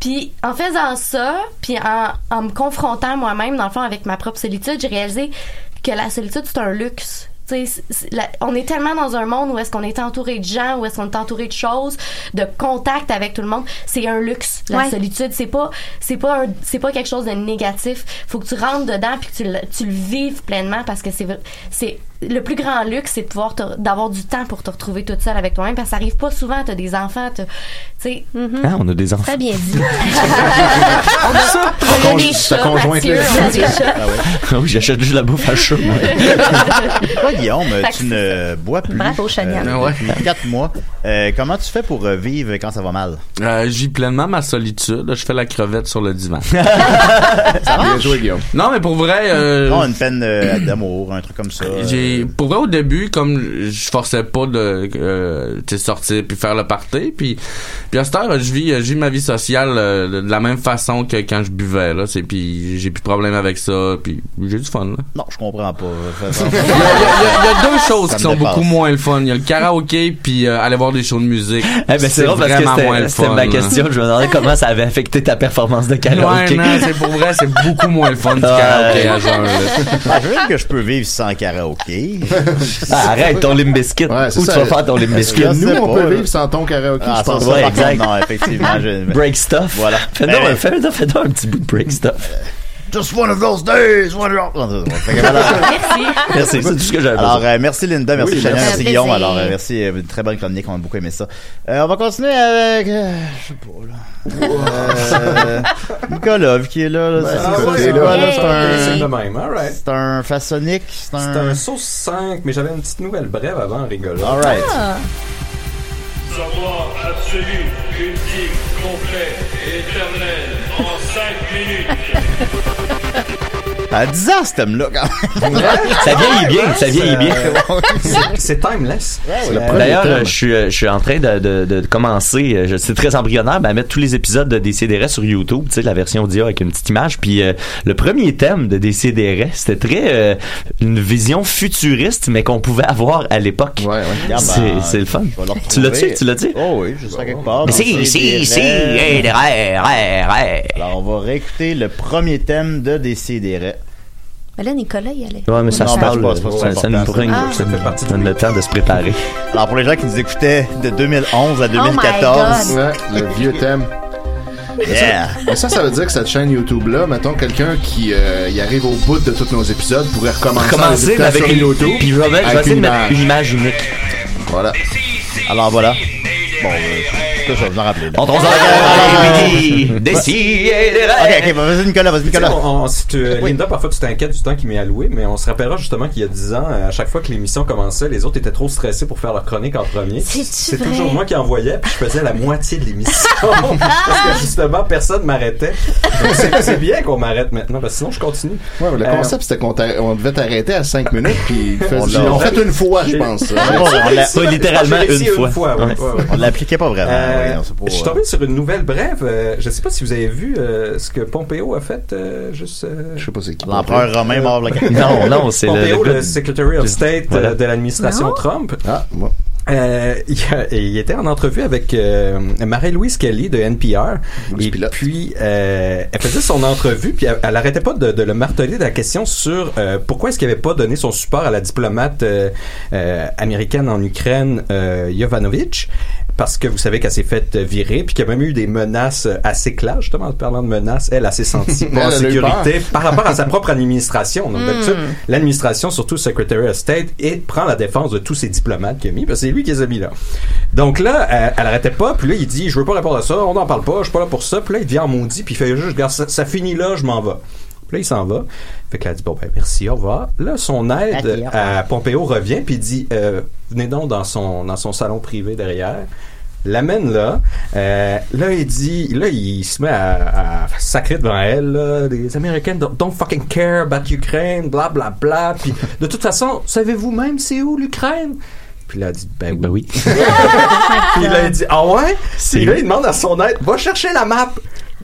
Puis en faisant ça, puis en, en me confrontant moi-même, dans le fond, avec ma propre solitude, j'ai réalisé que la solitude, c'est un luxe. La- on est tellement dans un monde où est-ce qu'on est entouré de gens, où est-ce qu'on est entouré de choses, de contact avec tout le monde. C'est un luxe, la Ouais. solitude. C'est pas, c'est pas, c'est pas quelque chose de négatif. Faut que tu rentres dedans puis que tu le, tu le vives pleinement parce que c'est, c'est le plus grand luxe, c'est de pouvoir d'avoir du temps pour te retrouver toute seule avec toi-même parce que ça arrive pas souvent. T'as des enfants, t'as- tu sais. Ah, on a des enfants. Très bien dit. on a, on a des chats, Mathieu, on a des chats. Ah oui, j'achète juste la bouffe à chaud. moi. Toi, Guillaume, Fait tu ne bois plus. Bravo, Chania. euh, Ouais. depuis quatre mois. Euh, comment tu fais pour euh, vivre quand ça va mal? Euh, je vis pleinement ma solitude. Je fais la crevette sur le divan. Ça Bien marche? joué, Guillaume. non, mais pour vrai, euh, Non, une peine euh, d'amour, un truc comme ça. J'ai pour vrai au début comme je forçais pas de euh, sortir puis faire le party puis puis à cette heure je vis je vis ma vie sociale euh, de, la même façon que quand je buvais là c'est puis j'ai plus de problème avec ça puis j'ai du fun là. Non, je comprends pas. Il y, a, il y a- il y a deux choses Ça qui sont dépasse. beaucoup moins le fun. Il y a le karaoké puis euh, aller voir des shows de musique. Eh ben, c'est drôle parce que vraiment moins c'était ma question. Je me demandais comment ça avait affecté ta performance de Ouais, karaoké. non, c'est pour vrai, c'est beaucoup moins le fun du karaoké à jeun. là. Ah, je veux dire que je peux vivre sans karaoké. Ah, arrête ton limp biscuit. Ouais, Où tu vas faire ton limp biscuit? Je Nous, on pas, peut vivre sans ton karaoké, Ah, je pense. ça, Ouais, par exact. contre, Non, effectivement. je- Break stuff. Voilà. Fais Ben, donc, fais donc, fais donc un petit bout de break stuff. Just one of those days, one of those... Fait que voilà. Merci. Merci, c'est tout ce que j'avais Alors, euh, merci Linda, merci Oui, Chania, merci. Guillaume. Alors, euh, merci, euh, une très bonne chronique, on a beaucoup aimé ça. Euh, on va continuer avec, euh, je sais pas, là. Euh, Nicolas, vu qu'il est là, là, c'est ah c'est- quoi, là? C'est un, même, alright. c'est un façonnique, c'est C'est un... un sauce 5, mais j'avais une petite nouvelle brève avant en rigolant. Alright. Savoir absolu, ultime, complet et éternel en 5 minutes. À 10 ans, ce thème-là, quand même. Ça vieillit bien, ça vieillit bien. C'est- C'est timeless. D'ailleurs, euh, je suis, euh, je suis en train de, de, de commencer, euh, c'est très embryonnaire, mais à mettre tous les épisodes de DCDR sur YouTube, tu sais, la version audio avec une petite image. Puis euh, le premier thème de DCDR, c'était très euh, une vision futuriste, mais qu'on pouvait avoir à l'époque. Ouais, ouais. Regarde, C'est ben, c'est le fun. Tu l'as-tu? retrouver. Tu l'as-tu? Oh oui, je serai quelque part. Mais si, si, si, hey, rêves, rêves, rêves. Alors, on va réécouter le premier thème de Décideret. Mais là, Nicolas, il allait. Ouais, mais ça Non, se parle. c'est pas- c'est pas ça, nous prend ça. fait partie nous donne le temps de se préparer. Alors, pour les gens qui nous écoutaient de 2011 à Oh my 2014, God. Ouais, le vieux thème. yeah. Et ça, ça veut dire que cette chaîne YouTube-là, mettons, quelqu'un qui euh, y arrive au bout de tous nos épisodes pourrait recommencer, avec une YouTube. Puis je vais essayer de une mettre une image unique. Voilà. Alors, voilà. Bon, euh, vais vous en. Là. Des Ok, ok, vas-y, Nicolas, vas-y, Tu sais, Nicolas. on- on- si tu- Oui. Linda, parfois tu t'inquiètes du temps qui m'est alloué, mais on se rappellera justement qu'il y a 10 ans, à chaque fois que l'émission commençait, les autres étaient trop stressés pour faire leur chronique en premier. C'est toujours moi qui envoyais, puis je faisais la moitié de l'émission. parce que justement, personne m'arrêtait. Donc, C'est bien qu'on m'arrête maintenant, parce que sinon je continue. Ouais, mais le Euh, concept, c'était qu'on on devait t'arrêter à 5 minutes, puis On l'a- fait une fois, je pense. on l'a- littéralement une fois. ouais, Ouais. ouais, ouais. On l'appliquait pas vraiment. Euh, je suis euh, tombé sur une nouvelle brève. euh, je sais pas si vous avez vu euh, ce que Pompeo a fait euh, juste. euh, Je sais pas c'est qui. L'empereur romain mort Non, non, c'est le, Pompeo, le Secretary of State Voilà. euh, de l'administration Trump. Ah, bon. Euh, il, était en entrevue avec euh, Marie-Louise Kelly de NPR. Et Pilote. puis, euh, elle faisait son entrevue, puis elle, elle arrêtait pas de, de le marteler de la question sur euh, pourquoi est-ce qu'il avait pas donné son support à la diplomate euh, euh, américaine en Ukraine, euh, Yovanovitch. Parce que vous savez qu'elle s'est faite virer, puis qu'il y a même eu des menaces euh, assez claires, justement, en parlant de menaces, elle, elle s'est sentie pas en Elle sécurité par rapport à sa propre administration. Donc, Hmm. l'administration, surtout Secretary of State, et prend la défense de tous ces diplomates qu'il a mis, parce que c'est lui qui les a mis là. Donc là, euh, elle arrêtait pas, puis là, il dit, je veux pas répondre à ça, on n'en parle pas, je suis pas là pour ça, puis là, il devient en maudit, puis il fait juste, ça, ça finit là, je m'en vais. Puis là, il s'en va. Fait qu'elle a dit, bon, ben, merci, au revoir. Là, son aide à Pompeo revient, puis il dit, euh, venez donc dans son, dans son salon privé derrière. L'amène là. Euh, là, il dit, là, il se met à, à sacrer devant elle, là, les Américains don't, don't fucking care about Ukraine, bla bla bla. Puis, de toute façon, savez-vous même c'est où l'Ukraine? Puis là, elle dit, ben oui. oui. Puis là, il dit, ah ouais? C'est Puis là, il demande à son aide, va chercher la map.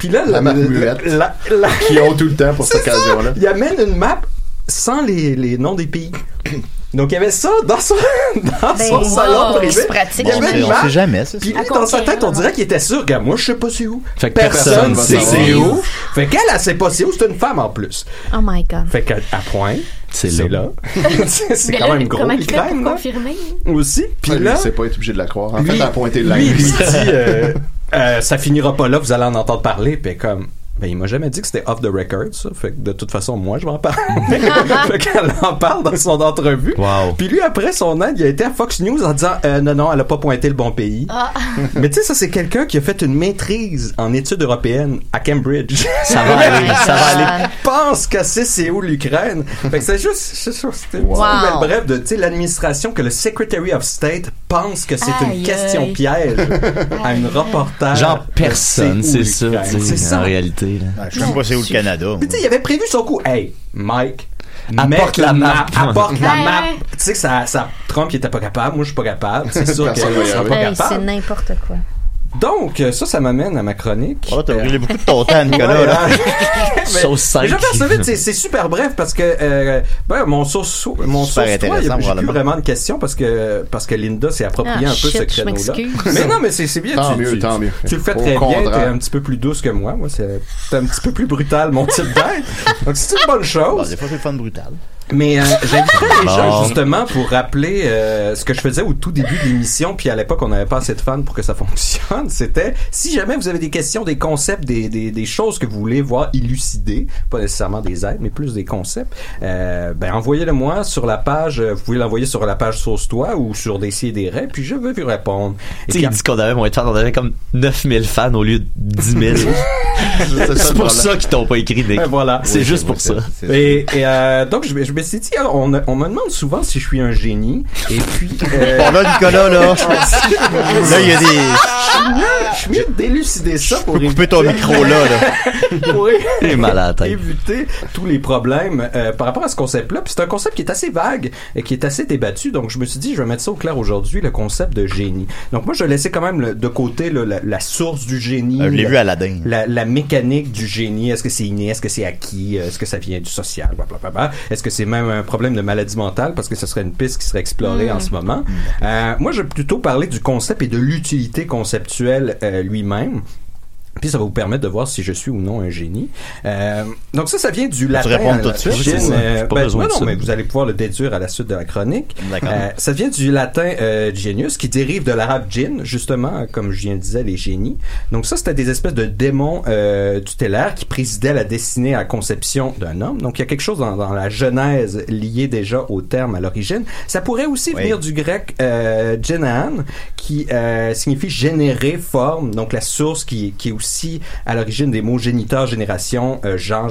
Puis là, La map muette. la- la- Qui ont tout le temps pour cette occasion-là. Il amène une map sans les, les noms des pays. Donc, il y avait ça dans son, dans Ben, son wow, salon privé. c'est pratique, Il y avait On une sait- on map. sait jamais, ça. Puis lui, dans sa tête, on dirait qu'il était sûr. Regarde, moi, je sais pas c'est où. Fait que Personne personne sait où. Fait qu'elle, elle sait pas c'est où. C'est une femme en plus. Oh my god. Fait qu'à à point, C'est là. là. c'est quand là, même gros, Comment il fait pour confirmer? Aussi. Puis là, là, c'est pas être obligé de la croire. En lui, fait, elle a pointé le lui, il lui dit, euh, euh, ça finira pas là, vous allez en entendre parler. Puis comme, ben, il m'a jamais dit que c'était off the record, ça. Fait que de toute façon, moi, je vais en parler. fait qu'elle en parle dans son entrevue. Wow. Puis lui, après son aide, il a été à Fox News en disant, euh, non, non, elle a pas pointé le bon pays. Ah. Mais tu sais, ça, c'est quelqu'un qui a fait une maîtrise en études européennes à Cambridge. Ça va aller, ça va aller. pense que c'est c'est où l'Ukraine. Fait que c'est juste, c'est juste- c'était une Wow. nouvelle brève de, tu sais, l'administration que le Secretary of State pense que c'est une Aïe, question aïe. piège à une reporter. Genre personne, C'est ça. en réalité. Là. Ah, Je sais même pas c'est où le Canada. moi. Puis tu sais, il avait prévu son coup. Hey, Mike. Apporte mets la map. Apporte la map. Tu sais que ça, ça, Trump, il était pas capable. Moi, je suis pas capable. C'est sûr sera pas Hey, c'est n'importe quoi. Donc, euh, ça, ça m'amène à ma chronique. Oh, t'as brûlé beaucoup de ton temps, Nicolas, Ouais, là. Sauce cinq. mais je vais faire ça vite, c'est- super bref parce que euh, ben, mon sauce mon sauce toi, il y a- plus vraiment de questions parce que parce que Linda s'est approprié Ah, un peu shit, ce créneau-là. Mais non, mais c'est bien. Tant tu, mieux, tu- tant mieux. Tu le fais Au très bien. T'es un petit peu plus douce que moi. Moi, c'est un petit peu plus brutal mon type d'aide. Donc c'est une bonne Bon, chose. des fois, c'est fun brutal. Mais euh, j'inviterais les gens justement pour rappeler euh, ce que je faisais au tout début de l'émission, puis à l'époque on n'avait pas assez de fans pour que ça fonctionne. C'était si jamais vous avez des questions, des concepts, des, des, des choses que vous voulez voir élucidées, pas nécessairement des aides, mais plus des concepts, euh, ben envoyez-le moi sur la page. euh, Vous pouvez l'envoyer sur la page Sauce Toi ou sur des raies, puis je vais vous répondre. Tu il dit qu'on avait moins de fans, on avait comme 9000 fans au lieu de 10 000. C'est pour ça qu'ils t'ont pas écrit, Nick. Ben voilà. C'est Oui, juste pour ça. Et, et, euh, donc je, je me suis dit, alors, on, on me demande souvent si je suis un génie. Et puis, euh, Bon, là, Nicolas, là? Là, il y a des. je suis mieux d'élucider ça Je pour peux couper ton micro, là, là. pour Il est mal à la tête. éviter tous les problèmes euh, par rapport à ce concept-là. Puis c'est un concept qui est assez vague et qui est assez débattu. Donc je me suis dit, je vais mettre ça au clair aujourd'hui, le concept de génie. Donc moi, je laissais quand même le- de côté là, la, la source du génie. Euh, je l'ai la- vu à Aladdin. La, la mécanique du génie, est-ce que c'est inné, est-ce que c'est acquis, euh, est-ce que ça vient du social, blablabla. Est-ce que c'est même un problème de maladie mentale parce que ce serait une piste qui serait explorée en ce moment. Euh, moi, je vais plutôt parler du concept et de l'utilité conceptuelle euh, lui-même. Puis ça va vous permettre de voir si je suis ou non un génie. Euh, donc ça, ça vient du latin. répondre à tout de suite? ça. euh, Pas ben, besoin non, de non, ça. mais vous allez pouvoir le déduire à la suite de la chronique. Euh, ça vient du latin euh, genius, qui dérive de l'arabe djinn, justement, comme je viens de dire, les génies. Donc ça, c'était des espèces de démons tutélaires qui présidaient la destinée à la conception d'un homme. Donc il y a quelque chose dans, dans la genèse lié déjà au terme à l'origine. Ça pourrait aussi Oui. venir du grec euh, genan, qui signifie générer, forme. Donc la source qui, qui est aussi à l'origine des mots géniteur, génération, euh, genre.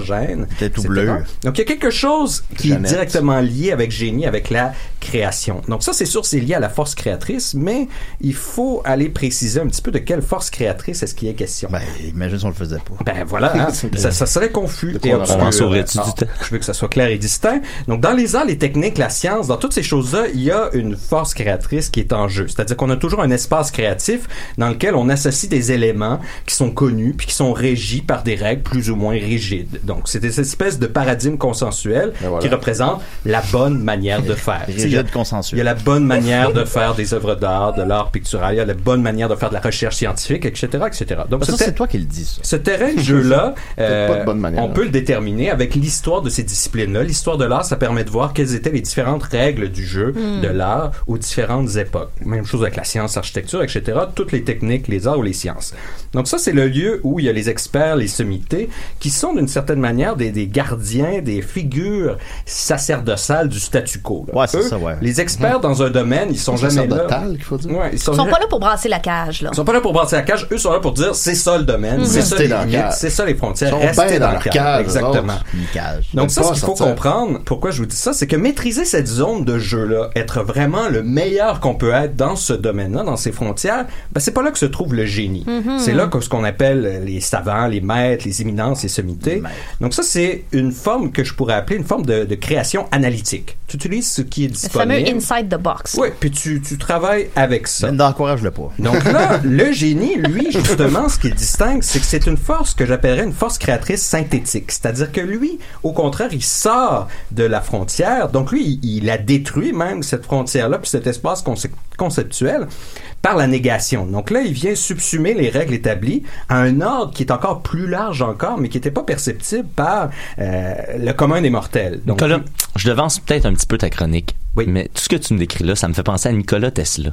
C'était tout bleu. Donc il y a quelque chose qui Jeannette. est directement lié avec génie, avec la création. Donc ça, c'est sûr, c'est lié à la force créatrice, mais il faut aller préciser un petit peu de quelle force créatrice est-ce qu'il y a question. Ben, imagine si on le faisait pas. Ben voilà, hein, ça, ça serait confus et. On en sauverait-tu Ah, du temps? Je veux que ça soit clair et distinct. Donc dans les arts, les techniques, la science, dans toutes ces choses-là, il y a une force créatrice qui est en jeu. C'est-à-dire qu'on a toujours un espace créatif dans lequel on associe des éléments qui sont connus puis qui sont régis par des règles plus ou moins rigides. Donc c'est des espèces de paradigmes consensuels Ben voilà. qui représentent la bonne manière de faire. Il y a- consensuel. il y a la bonne manière de faire des œuvres d'art, de l'art pictural, il y a la bonne manière de faire de la recherche scientifique, etc., etc. Donc Ça, c'était- c'est toi qui le dis, ça. ce terrain de jeu-là, euh, de on là. peut le déterminer avec l'histoire de ces disciplines-là. L'histoire de l'art, ça permet de voir quelles étaient les différentes règles du jeu, Hmm. de l'art, aux différentes époques. Même chose avec la science, architecture, etc., toutes les techniques, les arts ou les sciences. Donc ça, c'est le lieu où il y a les experts, les sommités, qui sont d'une certaine manière des, des gardiens, des figures sacerdotales du statu quo. là. Ouais, c'est Eux, ça, ouais. Les experts dans un domaine, ils sont jamais là. Sacerdotal, qu'il faut dire. Ouais, ils sont, Ils sont pas là pour brasser la cage, là. ils sont pas là pour brasser la cage, eux sont là pour dire c'est ça le domaine, Mhm. c'est ça les limites, c'est ça les frontières, Ils sont restez dans dans la cage. cage, Exactement. cage. Donc ça, ce qu'il faut comprendre, pourquoi je vous dis ça, c'est que maîtriser cette zone de jeu-là, être vraiment le meilleur qu'on peut être dans ce domaine-là, dans ces frontières, ben c'est pas là que se trouve le génie. Mhm. C'est là que ce qu'on appelle les savants, les maîtres, les éminences, les sommités. Donc ça, c'est une forme que je pourrais appeler une forme de, de création analytique. Tu utilises ce qui est Le disponible. fameux inside the box. Oui, puis tu, tu travailles avec ça. N'encourage-le pas. Donc là, le génie, lui, justement, ce qu'il distingue, c'est que c'est une force que j'appellerais une force créatrice synthétique. C'est-à-dire que lui, au contraire, il sort de la frontière. Donc lui, il, il a détruit même cette frontière-là, puis cet espace conce- conceptuel, par la négation. Donc là, il vient subsumer les règles établies à un ordre qui est encore plus large encore, mais qui n'était pas perceptible par euh, le commun des mortels. Donc, Nicolas, je devance peut-être un petit peu ta chronique. Mais tout ce que tu me décris là, ça me fait penser à Nikola Tesla.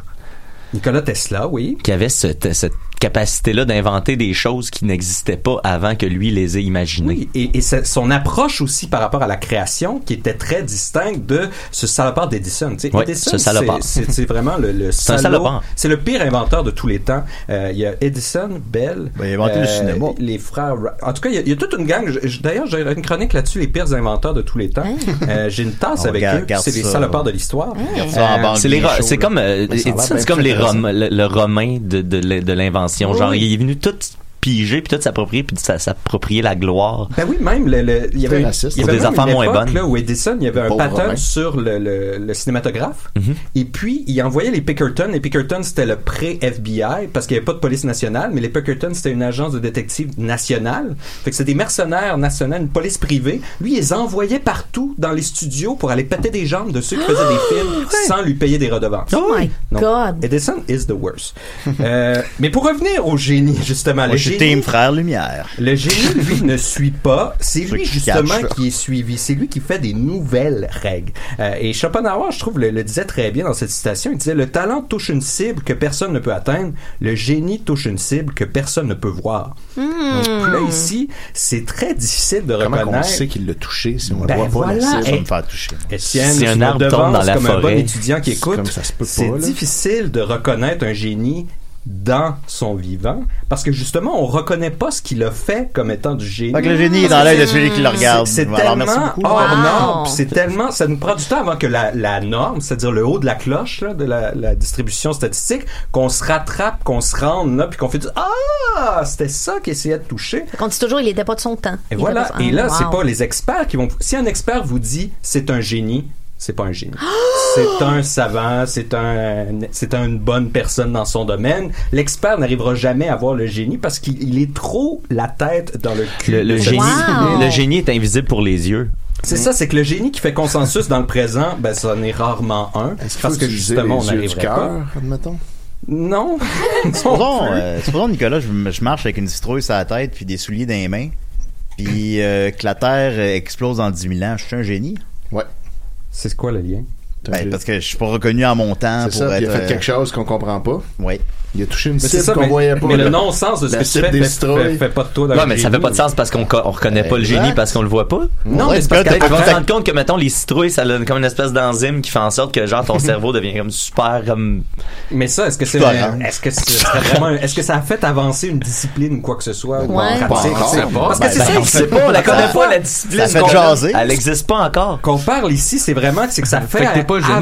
Nicolas Tesla, oui. Qui avait cette, cette capacité-là d'inventer des choses qui n'existaient pas avant que lui les ait imaginées. Oui, et, son approche aussi par rapport à la création qui était très distincte de ce salopard d'Edison. Tu sais, Oui, Edison, ce salopard. c'est- vraiment le, C'est salopard. C'est le pire inventeur de tous les temps. Euh, Il y a Edison, Bell, Ben, il a inventé le cinéma. les frères. En tout cas, il y a, il y a toute une gang. D'ailleurs, j'ai une chronique là-dessus, les pires inventeurs de tous les temps. Euh, j'ai une tasse On avec regarde- eux. C'est les salopards de l'histoire. C'est comme euh, Edison, c'est comme les le, le romain de, de, l'in- de l'invention. Oui, Genre, il est venu tout piger puis tout s'approprier puis sa- s'approprier la gloire. Ben oui, même le, le- il y avait, il y avait des affaires moins bonnes. là où Edison, il y avait un Pauvre pattern Romain. sur le, le, le cinématographe. Mhm. Et puis, il envoyait les Pickerton. Les Pickerton, c'était le pré-FBI parce qu'il n'y avait pas de police nationale, mais les Pickerton, c'était une agence de détective nationale. Fait que c'était des mercenaires nationaux, une police privée. Lui, il les envoyait partout dans les studios pour aller péter des jambes de ceux qui faisaient des films sans lui payer des redevances. Oh my Donc, God. Edison is the worst. Euh, mais pour revenir au génie, justement, Moi, le suis génie, team frère lumière. le génie, lui, ne suit pas. C'est lui, qui justement, qui est suivi. C'est lui qui fait des nouvelles règles. Euh, et Schopenhauer, je trouve, le, le disait très bien dans cette citation. Il disait, le talent touche une cible que personne ne peut atteindre. Le génie touche une cible que personne ne peut voir. Hmm. Donc, là, ici, c'est très difficile de Comment reconnaître. sait qu'il l'a touché si on Ben le voit pas voilà. la cible? Et- Étienne, Si un me arbre tombe dans la comme un bon étudiant qui c'est écoute, ça c'est difficile de reconnaître un génie dans son vivant parce que justement on reconnaît pas ce qu'il a fait comme étant du génie. Fait que le génie est dans l'œil de celui qui le regarde. C'est Alors, tellement merci beaucoup. hors Wow. norme, c'est tellement ça nous prend du temps avant que la, la norme, c'est-à-dire le haut de la cloche là, de la, la distribution statistique, qu'on se rattrape, qu'on se rende là puis qu'on fait du ah, c'était ça qu'il essayait de toucher. On dit toujours, il était pas de son temps. Et Il voilà. Et là, Ah, c'est wow. pas les experts qui vont. Si un expert vous dit c'est un génie, c'est pas un génie. c'est un savant, c'est un, c'est une bonne personne dans son domaine. L'expert n'arrivera jamais à voir le génie parce qu'il il est trop la tête dans le cul. Le, génie, le génie est invisible pour les yeux. C'est ça, c'est que le génie qui fait consensus dans le présent, ben, ça n'est rarement un. Est-ce Parce que justement, on cœur, pas. admettons? Non. Supposons, euh, supposons, Nicolas, je, je marche avec une citrouille sur la tête puis des souliers dans les mains, puis euh, que la Terre euh, explose dans 10 000 ans. Je suis un génie? Ouais. C'est quoi le lien? Ben, parce que je suis pas reconnu en mon temps C'est pour ça, être... il a fait euh, quelque chose qu'on comprend pas. Oui. Il a touché une Mais c'est cible qu'on voyait pas. mais le non-sens de ce La que tu cible fais des fait, citrouilles. fait, fait pas de toi d'un Ouais, mais ça fait pas de sens parce qu'on co- on reconnaît pas le génie parce qu'on le voit pas. Non, Ouais, mais c'est parce qu'on va se rendre compte que mettons les citrouilles, ça a comme une espèce d'enzyme qui fait en sorte que genre ton cerveau devient comme super comme. Mais ça, est-ce que c'est, est-ce que ce serait vraiment, est-ce que ça a fait avancer une discipline ou quoi que ce soit ou Ouais. pratique? Parce que Ben, c'est ben, ça, on sait pas, on la connaît pas, la discipline. Ça fait jaser. Elle existe pas encore. Qu'on parle ici, c'est vraiment que c'est que ça fait,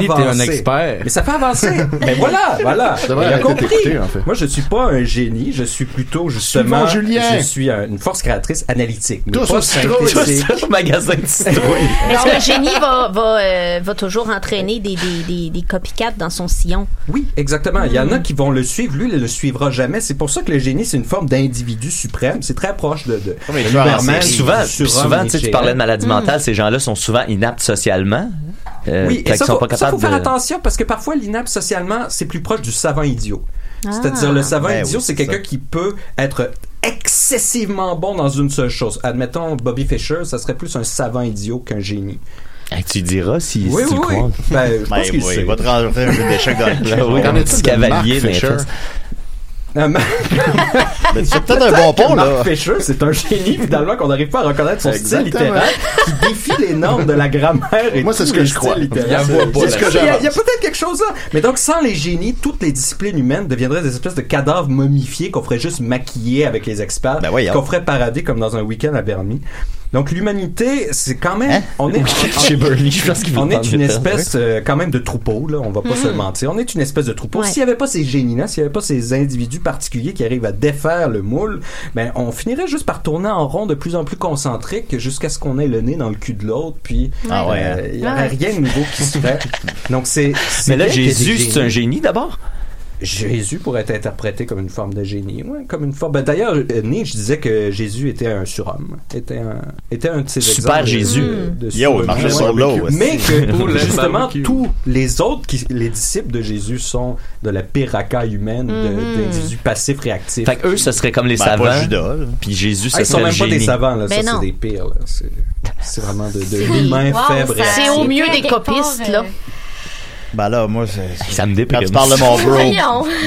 pas t'es un expert. Mais ça fait avancer. Mais voilà, voilà. Il a compris. en fait. Moi, je suis pas un génie, je suis plutôt justement, Julien. je suis un- une force créatrice analytique. mais Tous pas synthétique. Tous magasin de citrouilles. Le génie va, va, euh, va toujours entraîner des, des, des, des copycats dans son sillon? Oui, exactement. Il y en a qui vont le suivre. Lui, il le suivra jamais. C'est pour ça que le génie, c'est une forme d'individu suprême. C'est très proche de, de, mais de souvent, souvent, tu parlais de maladie Hmm. mentale, ces gens-là sont souvent inaptes socialement. Euh, Oui, et ça, faut, pas ça, faut faire de- attention parce que parfois, l'inapte socialement, c'est plus proche du savant idiot. C'est-à-dire, le savant Ben idiot, oui, c'est quelqu'un qui peut être excessivement bon dans une seule chose. Admettons, Bobby Fischer, ça serait plus un savant idiot qu'un génie. tu diras si, Oui, si tu oui, oui. crois. Ben, je pense Ben, oui, va te rentrer un jeu d'échecs dans le. Oui, un petit cavalier Fisher? c'est peut-être un bon pont, là. C'est un génie, finalement, qu'on n'arrive pas à reconnaître son style Exactement. littéraire, qui défie les normes de la grammaire et Moi, c'est ce que je crois. Il avoue pas C'est ce que là-dessus. Il y a, peut-être quelque chose là. Mais donc, sans les génies, toutes les disciplines humaines deviendraient des espèces de cadavres momifiés qu'on ferait juste maquiller avec les experts, Ben qu'on ferait parader comme dans un week-end à Bernie. Donc, l'humanité, c'est quand même, on est, Chez Bernie, je pense qu'il veut on est une espèce euh, quand même de troupeau, là, on va pas se Mhm. mentir. On est une espèce de troupeau. Ouais. S'il y avait pas ces génies-là, s'il y avait pas ces individus particuliers qui arrivent à défaire le moule, ben on finirait juste par tourner en rond de plus en plus concentrique jusqu'à ce qu'on ait le nez dans le cul de l'autre, puis Ah ouais, euh, hein. il y aurait Ouais. rien de nouveau qui se ferait. Donc c'est. Mais là, Jésus, c'est un génie d'abord? Jésus pourrait être interprété comme une forme de génie, ouais, comme une forme. Ben, D'ailleurs, euh, Nietzsche disait que Jésus était un surhomme, était un, était un de Super exemples de- Jésus. de Yo, il marchait sur l'eau. Mais que justement tous les autres, qui, les disciples de Jésus sont de la pire racaille humaine, de- Mhm. d'individus passifs réactifs. Fait qu'eux, ce serait comme les Ben, savants. Judas. Puis Jésus, Ah, ce ils sont serait le même pas des savants, là. Ben c'est des pires. C'est, vraiment de, de l'humain Wow, faible. C'est au mieux des copistes, là. Ben là, moi, c'est... Ça me Quand déprime. tu parles de mon bro,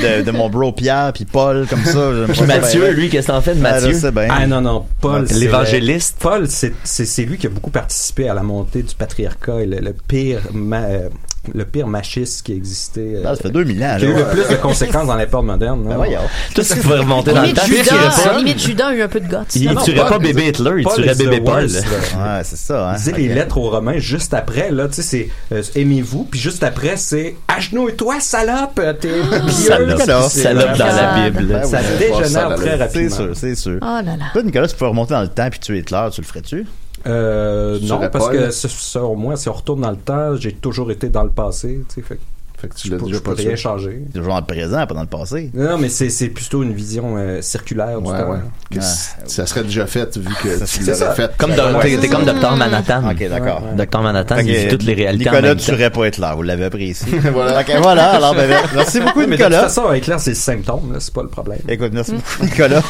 de, de mon bro Pierre puis Paul comme ça, Puis ça Mathieu, ben, lui, qu'est-ce que t'en fais de ben, Mathieu? je sais bien. Ah non, non, Paul. c'est L'évangéliste. le- Paul, c'est, c'est, c'est lui qui a beaucoup participé à la montée du patriarcat et le, le pire, ma- euh, le pire machiste qui existait. euh, Ah, ça fait 2000 ans, qui a eu le plus de conséquences dans l'époque moderne. Ben voyons. Tout ce qui pourrait remonter dans le Limite temps. Judas, il limite Judas a eu un peu de guts. Il tuerait pas bébé Hitler, il tuerait bébé Paul. Ouais, c'est ça, hein. Lisez les Ok. lettres aux Romains juste après, là, tu sais, c'est euh, aimez-vous, puis juste après, c'est agenouille-toi, salope, t'es pieuse. Salope. Puis c'est Salope vraiment- dans la Ah. Bible. Ben Ça dégénère très là, C'est rapidement. sûr, c'est sûr. Oh là là. Toi, Nicolas, tu peux remonter dans le temps puis tuer Hitler, tu le ferais-tu? Euh, non, parce que selon moi, si on retourne dans le temps, j'ai toujours été dans le passé, tu sais, fait Fait que tu je l'as peux, déjà peux pas rien changer. Toujours dans le présent, pas dans le passé. Non, non, mais c'est, c'est plutôt une vision euh, circulaire du Ouais, temps. ouais. Que Ça serait déjà fait vu que tu c'est ça. l'aurais fait? Comme Ouais, dans- t'es t'es comme Docteur Manhattan. Ok, d'accord. Docteur Manhattan, il vit toutes les réalités Nicolas, tu temps. tuerais pas Hitler, vous l'avez appris ici. Voilà. Ok, voilà, alors ben, merci beaucoup, Mais de toute Nicolas. façon, avec Claire, c'est le symptôme, là, c'est pas le problème. Écoute, merci beaucoup, Nicolas.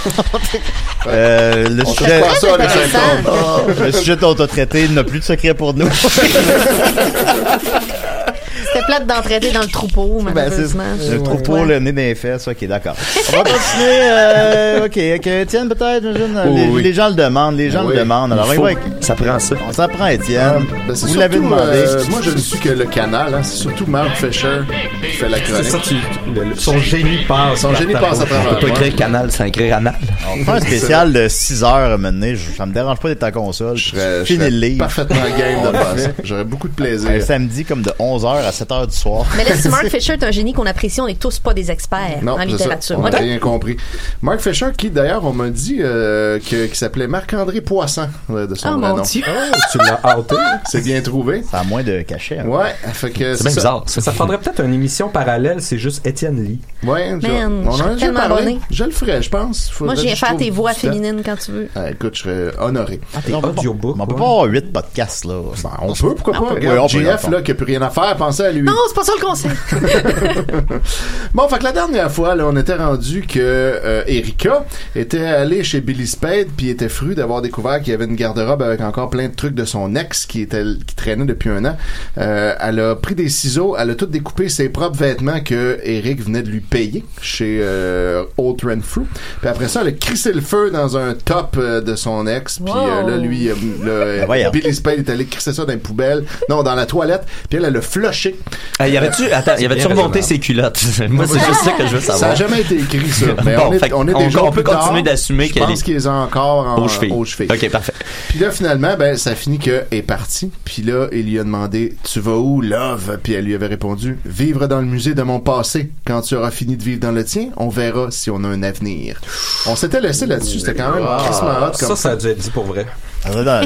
euh, le On sujet, ça. Oh, le sujet dont on a traité n'a plus de secret pour nous. C'était plate d'en traiter dans le troupeau, Ben, c'est malheureusement. le troupeau, Ouais. le nez les fesses. Ok, d'accord. On va continuer. Euh, ok, ok. Étienne, peut-être. Oui, les, oui. les gens le demandent. Les gens Oui. le demandent. Alors, Il va avec- Ça prend ça. on s'en prend, Étienne. Ben, c'est Vous l'avez demandé. euh, moi, je ne suis que le canal. Hein. C'est surtout Mark Fisher qui fait la C'est chronique. ça, tu, le- le- son génie passe. Son génie passe à travers. On peut pas écrire canal sans écrire anal. On fait un spécial de 6 heures maintenant. Je, ça me dérange pas d'être à console. Je serais, le livre. parfaitement game de ça. J'aurais beaucoup de plaisir. Un samedi comme de 11h à 7h du soir. Mais là, si Mark Fisher est un génie qu'on apprécie, on n'est tous pas des experts Non, en c'est ça. littérature. On n'a Ok. rien compris. Mark Fisher, qui d'ailleurs, on m'a dit euh, que- qu'il s'appelait Marc-André Poisson euh, de son Oh vrai mon nom. Dieu. Tu l'as hâté. C'est bien trouvé. Ça a moins de cachet. hein. Ouais, fait que C'est bien ça. bizarre, ça. Ça prendrait peut-être une émission parallèle, c'est juste Étienne Lee. Ouais, je- Man, on en a déjà parlé. abonné. Je le ferais, je pense. Moi, Faudrait je que viens faire tes voix féminines quand tu veux. Ah, écoute, je serais honoré. T'es on peut pas- audiobook. On peut pas avoir 8 podcasts, là. Ben, on peut, pourquoi On pas? le là, qui a plus rien à faire, pensez à lui. Non, c'est pas ça le conseil. Bon, fait que la dernière fois, là, on était rendu que euh, Erika était allée chez Billy Spade puis était fru d'avoir découvert qu'il y avait une garde-robe avec encore plein de trucs de son ex qui était qui traînait depuis un an. Euh, elle a pris des ciseaux, elle a tout découpé ses propres vêtements que Eric venait de lui payer chez euh, Old Renfrew. Puis après ça, elle a crissé le feu dans un top euh, de son ex. Puis euh, là, lui, euh, voyons. Billy Spade est allé crisser ça dans une poubelle, non, dans la toilette. Puis elle, elle a flushé. Ah, y avait-tu, attends, y avait-tu bien remonté ses culottes? Moi, c'est juste ça que je veux Ça savoir. n'a jamais été écrit, ça. Mais Bon, on est, on est qu'on- déjà on peut continuer d'assumer Je qu'elle pense est- qu'ils les ont encore en, Aux chevilles. aux chevilles. Ok, parfait. Puis là, finalement, ben, ça finit que est parti. Puis là, il lui a demandé, tu vas où, love? Puis elle lui avait répondu, vivre dans le musée de mon passé. Quand tu auras fini de vivre dans le tien, on verra si on a un avenir. On s'était laissé là-dessus. C'était quand même crissement hot comme Ça, ça a dû être dit pour vrai.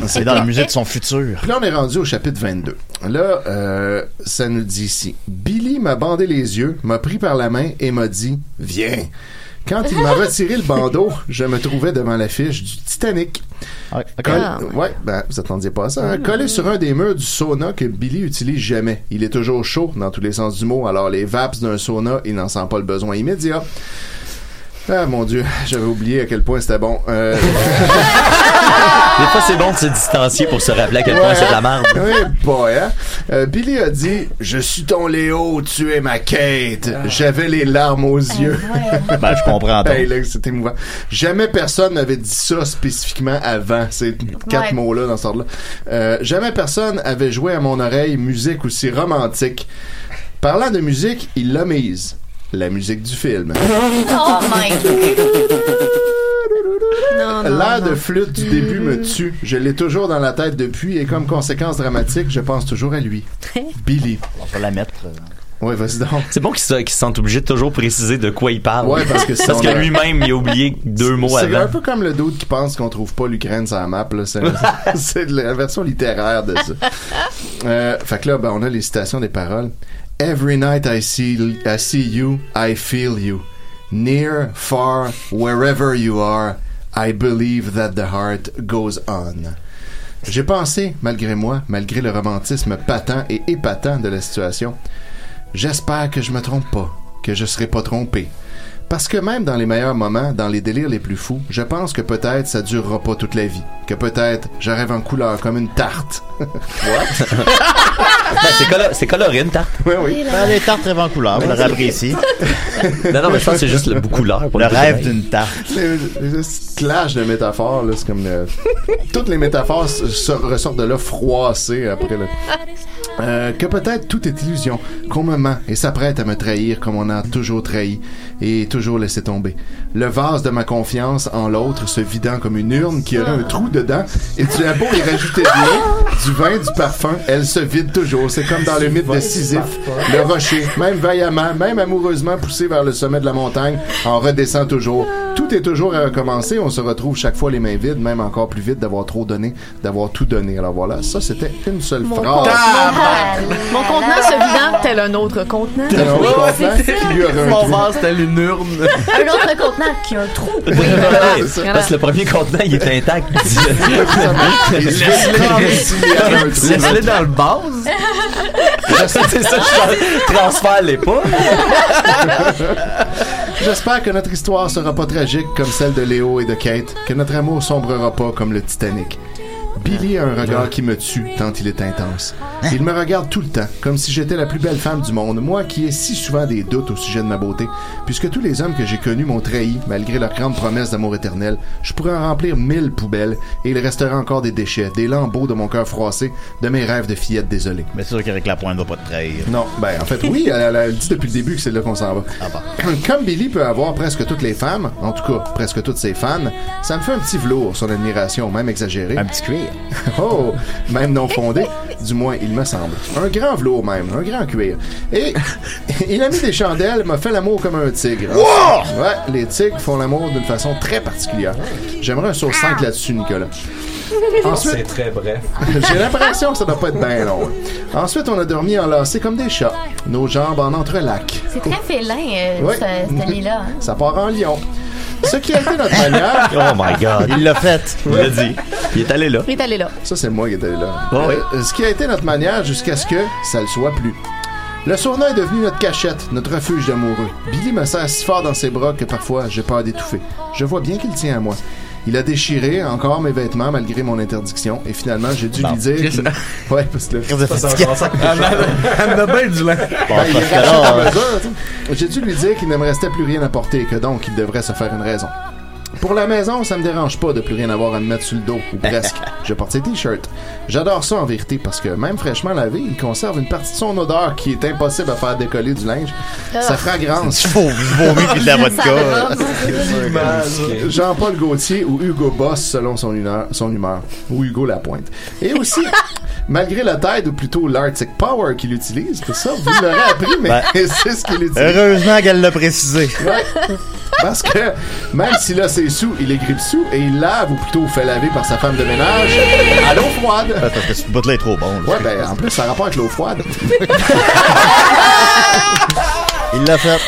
C'est dans le musée de son futur. Puis là, on est rendu au chapitre 22. Là, euh, ça nous dit ici. Billy m'a bandé les yeux, m'a pris par la main et m'a dit « Viens ». Quand il m'a retiré le bandeau, je me trouvais devant l'affiche du Titanic. Ouais, Ah. ouais, ben, vous attendiez pas à ça. hein? Collé sur un des murs du sauna que Billy utilise jamais. Il est toujours chaud dans tous les sens du mot, alors les vaps d'un sauna, il n'en sent pas le besoin immédiat. Ah mon dieu, j'avais oublié à quel point c'était bon. Euh, Des fois, c'est bon de se distancier pour se rappeler à quel point c'est de la hein? merde. Oui, boy, hein? Euh, Billy a dit Je suis ton Léo, tu es ma Kate. J'avais les larmes aux yeux. Ben, je comprends. Hey, là, c'est émouvant. Jamais personne n'avait dit ça spécifiquement avant. Ces quatre Ouais. mots-là dans ce ordre-là. Euh, jamais personne avait joué à mon oreille musique aussi romantique. Parlant de musique, il l'a mise. La musique du film. Oh my L'air de flûte du début me tue. Je l'ai toujours dans la tête depuis et comme conséquence dramatique, je pense toujours à lui. Billy. On va la mettre. euh, Ouais, vas-y donc. C'est bon qu'ils se, qu'ils se sentent obligés de toujours préciser de quoi il parle. Ouais, parce que parce que a- lui-même, il a oublié deux mots C'est un avant. peu comme le doute qui pense qu'on trouve pas l'Ukraine sur la map. là. C'est, la version littéraire de ça. Euh, fait que là, ben, on a les citations des paroles. Every night I see, I see you, I feel you. Near, far, wherever you are, I believe that the heart goes on. J'ai pensé, malgré moi, malgré le romantisme patent et épatant de la situation, j'espère que je me trompe pas, que je serai pas trompé. Parce que même dans les meilleurs moments, dans les délires les plus fous, je pense que peut-être ça durera pas toute la vie. Que peut-être je rêve en couleur comme une tarte. What? Ben, c'est, colo- c'est coloré, une tarte. Oui, oui. Ben, les tartes rêvent en couleur, vous l'aurez apprécié. Non, non, mais je pense que c'est juste le bout couleur. Pour Le rêve d'une tarte. C'est juste clash de métaphores, là. C'est comme le- Toutes les métaphores ressortent de là froissées après le. Euh, que peut-être tout est illusion, qu'on me ment et s'apprête à me trahir comme on a toujours trahi et toujours laissé tomber. Le vase de ma confiance en l'autre se vidant comme une urne qui aurait un trou dedans et tu as beau y rajouter de l'eau, du vin, du parfum, elle se vide toujours. C'est comme dans le mythe de Sisyphe, le rocher, même vaillamment, même amoureusement poussé vers le sommet de la montagne, en redescend toujours. Tout est toujours à recommencer. On se retrouve chaque fois les mains vides, même encore plus vite d'avoir trop donné, d'avoir tout donné. Alors voilà, ça c'était une seule Mon phrase. contenant, mon contenant se vidant tel un autre contenant. Tel un autre contenant qui lui aurait un trou. Une urne. Un autre contenant qui a un trou. Ouais, c'est ça. parce que le premier contenant, il est intact. Laisse-le dans le base. c'est ça, je transfère-les pas. J'espère que notre histoire sera pas tragique comme celle de Léo et de Kate, que notre amour sombrera pas comme le Titanic. Billy a un regard qui me tue tant il est intense. Il me regarde tout le temps, comme si j'étais la plus belle femme du monde, moi qui ai si souvent des doutes au sujet de ma beauté, puisque tous les hommes que j'ai connus m'ont trahi, malgré leur grande promesse d'amour éternel. Je pourrais en remplir mille poubelles, et il resterait encore des déchets, des lambeaux de mon cœur froissé, de mes rêves de fillette désolée. Mais c'est sûr qu'avec la pointe, ne va pas te trahir. Non, ben en fait oui, elle, dit depuis le début que c'est là qu'on s'en va. Comme Billy peut avoir presque toutes les femmes, en tout cas presque toutes ses fans, ça me fait un petit velours son admiration, même exagérée. Un petit cuir. oh, même non fondé, du moins il me semble. Un grand velours même, un grand cuir. Et il a mis des chandelles, m'a fait l'amour comme un tigre. Ouais, les tigres font l'amour d'une façon très particulière. J'aimerais un sur 5 là-dessus, Nicolas. Ensuite- C'est très bref. J'ai l'impression que ça doit pas être bien long. Ensuite, on a dormi enlacés comme des chats, nos jambes en entrelac. C'est très félin, euh, Ouais. ce, ce lit-là. hein. Ça part en lion. Ce qui a été notre manière. Oh my God. Il l'a fait. Il l'a dit. Il est allé là. Il est allé là. Ça, c'est moi qui étais là. Oh oui. Euh, ce qui a été notre manière jusqu'à ce que ça le soit plus. Le sauna est devenu notre cachette, notre refuge d'amoureux. Billy me serre si fort dans ses bras que parfois j'ai peur d'étouffer. Je vois bien qu'il tient à moi. Il a déchiré encore mes vêtements malgré mon interdiction et finalement j'ai dû lui dire. qu'il- Ouais, parce que de fatigant. Elle a bien du lin. Bon, Ben, il parce que rachète là, à mesure, tu sais. J'ai dû lui dire qu'il ne me restait plus rien à porter et que donc il devrait se faire une raison. Pour la maison, ça me dérange pas de plus rien avoir à me mettre sur le dos, ou presque. Je porte ses t-shirts. J'adore ça en vérité parce que même fraîchement lavé, il conserve une partie de son odeur qui est impossible à faire décoller du linge. Sa fragrance. Du vomi puis de la vodka. Jean-Paul Gaultier ou Hugo Boss selon son humeur, son humeur. Ou Hugo Lapointe. Et aussi, malgré la taille ou plutôt l'Arctic Power qu'il utilise, c'est ça, vous l'aurez appris, mais Ben, c'est ce qu'il utilise. Heureusement qu'elle l'a précisé. Ouais. Parce que même s'il a ses sous, il est grippe sous et il lave ou plutôt fait laver par sa femme de ménage à l'eau froide. Parce que ce bout-là est trop bon. là. Ouais, ben en plus, ça a rapport avec l'eau froide. Il l'a fait.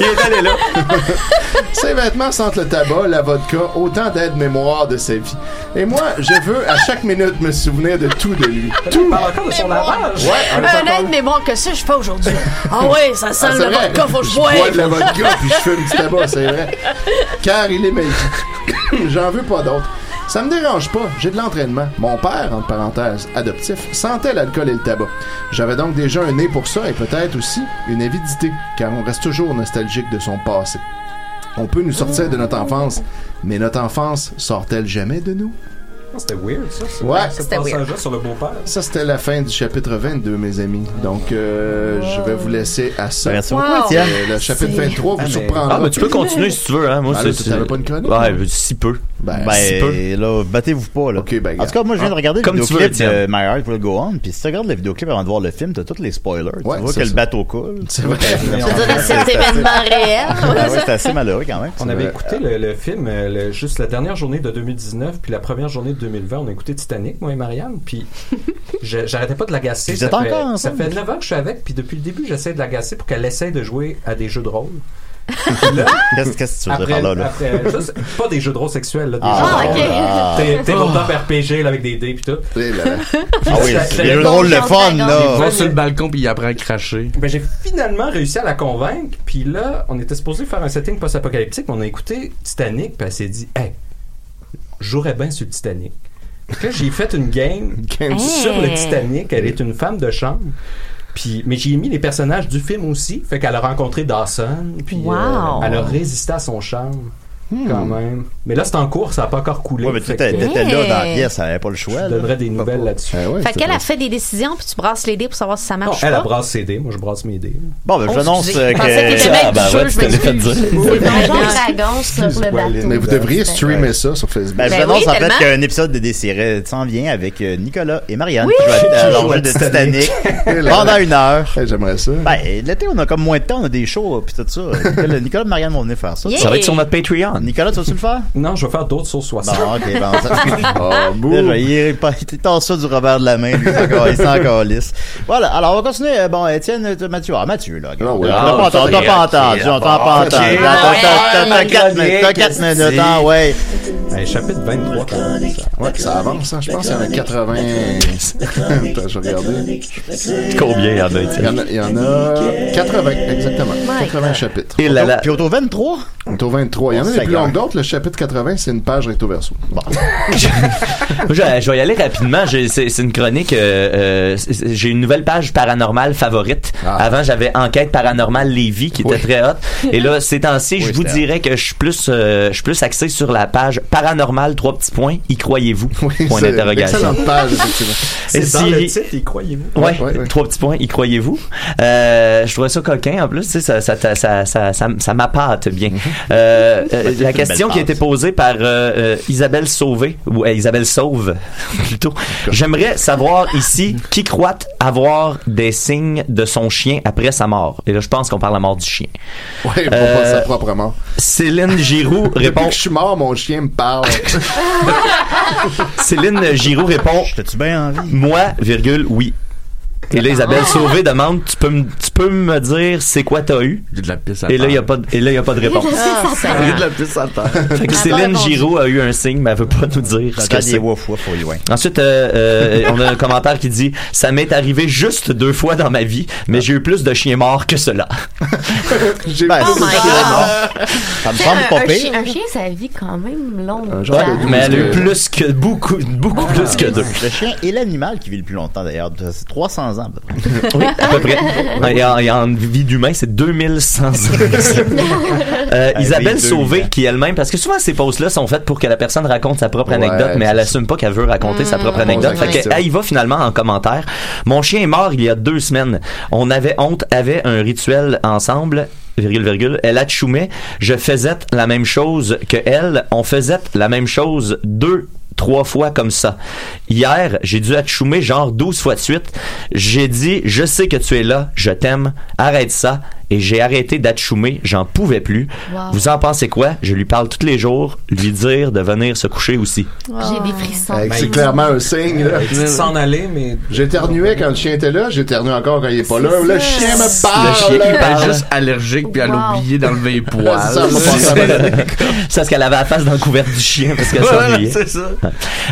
Il est allé là. Ses vêtements sentent le tabac, la vodka, autant d'aide-mémoire de sa vie. Et moi, je veux à chaque minute me souvenir de tout de lui. Tout. encore de son lavage. Ouais, on Un encore- aide, mais bon, que ça, je fais aujourd'hui. Ah ouais, ça sent Ah, le vrai. vodka, faut que je Je bois boive. de la vodka puis je fume du tabac, c'est vrai. Car il est magique. J'en veux pas d'autre. Ça me dérange pas, j'ai de l'entraînement. Mon père, entre parenthèses, adoptif, sentait l'alcool et le tabac. J'avais donc déjà un nez pour ça et peut-être aussi une avidité, car on reste toujours nostalgique de son passé. On peut nous sortir de notre enfance, mais notre enfance sort-elle jamais de nous? C'était weird, ça. ce- Ouais. C'était passage-là weird. sur le beau-père. Ça, c'était la fin du chapitre 22, mes amis. Donc, euh, je vais vous laisser à ça. Merci beaucoup, Wow. Euh, Le chapitre C'est- 23 vous Ah, surprendra. Ah, mais tu peux continuer si tu veux, hein. Moi, Ah, là, c'est. tu n'avais pas une chronique? Ouais, si peu. Ben, si peu. Ben, là, battez-vous pas, là. ben, en tout cas, moi, je viens de Ah, regarder le comme tu veux, vidéoclip de. My Heart Will Go On, puis si tu regardes le vidéoclip avant de voir le film, t'as tous les spoilers. Ouais, tu vois c'est que le bateau coule. C'est vrai. C'est événement réel. Ah ouais, c'est assez malheureux quand même. On avait écouté le, le film euh, le- juste la dernière journée de 2019 puis la première journée de 2020 on a écouté Titanic moi et Marianne puis j'arrêtais pas de l'agacer ça fait, ça fait 9 ans que je suis avec puis depuis le début j'essaie de l'agacer pour qu'elle essaie de jouer à des jeux de rôle Qu'est-ce que tu veux dire après, par là, là? après- juste, pas des jeux de rôle sexuels là, des Ah, jeux de ok. Ah. t'es t'es Oh. top RPG là, avec des dés puis tout Ah oui, c'est des jeux de rôle le fun, là. Il va sur le balcon puis il apprend à cracher. ben, j'ai finalement réussi à la convaincre. Puis là, on était supposé faire un setting post-apocalyptique. mais On a écouté Titanic. Puis elle s'est dit, hey, j'aurais bien sur le Titanic. Puis là, j'ai fait une game sur le. Titanic. Elle est une femme de chambre. Puis, mais j'ai mis les personnages du film aussi. Fait qu'elle a rencontré Dawson. Puis Wow. euh, elle a résisté à son charme. Quand même. Mais là, c'est en cours, ça n'a pas encore coulé. Ouais, mais Fait t'étais que- là dans la pièce, elle avait pas le choix. Je donnerais des nouvelles là-dessus. Fait qu'elle a fait des décisions, puis tu brasses les dés pour savoir si ça Non, marche elle, pas? elle brasse ses dés. Moi, je brasse mes dés. Bon, ben, Oh, euh, Je pensais que Ah, ben ouais, tu je fait dire. C'est sur le bateau. Mais vous devriez streamer ça sur Facebook. Ben, j'annonce oui, en fait qu'un épisode de Déciré s'en vient avec euh, Nicolas et Marianne Oui! qui vont être à jouent l'enjeu de Titanic. Pendant une heure. J'aimerais ça. Ben, l'été, on a comme moins de temps, on a des shows puis tout ça. Nicolas, et Marianne vont venir faire ça. Ça va être sur notre Patreon. Nicolas, tu vas-tu le faire? Non, je vais faire d'autres sauces Bon, 60. ok, bon, ça... Oh. Déjà, il est pas- il tasse ça du revers de la main, lui, il est encore- il est encore lisse. Voilà, alors on va continuer. Euh, Bon, Étienne, euh, Mathieu, ah, Mathieu, là. Ah oui. On t'a pas entendu, on t'a pas entendu, on t'a pas entendu. Ah, T'as- t'as- t'as- ma T'as 4 chronique, minutes, t'as quatre c'est- minutes, hein, ouais. Hey, chapitre 23. quand même, ça. Ouais, ça avance, hein. Je pense qu'il y en a 80. Attends, je vais regarder. Combien il y en a, Il y Étienne? en a, il y en a 80, exactement. 80 chapitres. Et là, là. Puis au 23? On est au 23. Il y en a des plus longues d'autres. Le chapitre 80, c'est une page recto verso. Bon. Je, je vais y aller rapidement. C'est une chronique. euh, euh, J'ai une nouvelle page paranormale favorite. Ah. Avant, j'avais Enquête paranormale Lévis qui était Oui. très hot. Et là, ces temps-ci, Oui, je vous dirais que je suis plus, euh, je suis plus axé sur la page paranormale trois petits points. Y croyez-vous? Point c'est d'interrogation. Excellente page, effectivement. C'est Et dans si- le titre, y croyez-vous? Ouais, Ouais, ouais. trois petits points, y croyez-vous? Euh, je trouvais ça coquin en plus, tu sais, ça, ça, ça, ça, ça, ça, ça m'appâte bien. Euh, euh, la question qui a été posée par euh, euh, Isabelle Sauvé, ou euh, Isabelle Sauve plutôt, j'aimerais savoir ici qui croit avoir des signes de son chien après sa mort? Et là, je pense qu'on parle de la mort du chien. Ouais, pour Euh, pas sa propre mort. Céline Giroux Depuis répond. que je suis mort, mon chien me parle. Céline Giroux répond. J'étais-tu bien en vie? Moi, virgule, oui. Et là, Isabelle ah. Sauvé demande, tu peux, me, tu peux me dire c'est quoi t'as eu? J'ai de la pisse à et là, il n'y a pas de, et là, il a pas de réponse. Ah. La pisse à terre. Céline Giraud a eu un signe, mais elle ne veut pas nous dire ce que c'est. Ensuite, euh, euh, on a un commentaire qui dit, ça m'est arrivé juste deux fois dans ma vie, mais j'ai eu plus de chiens morts que cela. j'ai ben, plus de chiens morts. Ça me semble pas pire. Un chien, ça vit quand même longtemps. Mais elle a eu plus que, beaucoup, beaucoup ah. plus que deux. Le chien est l'animal qui vit le plus longtemps d'ailleurs. c'est 300 oui, à peu près. En, vie d'humain, c'est 2100 ans. Euh, Isabelle Sauvé, qui elle-même, parce que souvent ces pauses-là sont faites pour que la personne raconte sa propre anecdote, mais elle assume pas qu'elle veut raconter sa mmh. propre anecdote. Fait qu'elle elle y va finalement en commentaire. Mon chien est mort il y a deux semaines. On avait honte, avait un rituel ensemble virgule, virgule, elle a tchoumé, je faisais la même chose que elle, on faisait la même chose deux trois fois comme ça. Hier, j'ai dû atchoumer genre 12 fois de suite. J'ai dit, je sais que tu es là, je t'aime, arrête ça. Et j'ai arrêté d'atchoumer, j'en pouvais plus. Wow. Vous en pensez quoi? Je lui parle tous les jours, lui dire de venir se coucher aussi. J'ai des frissons. Ben, c'est il- clairement un signe, s'en aller, mais. J'éternuais quand le chien était là, j'éternue encore quand il est pas là. Le chien me Le parle! chien, il là. est juste allergique puis elle a Wow. oublié d'enlever les poils. C'est ça. C'est parce qu'elle avait la face dans le couvert du chien parce qu'elle Voilà, s'ennuyait. c'est ça.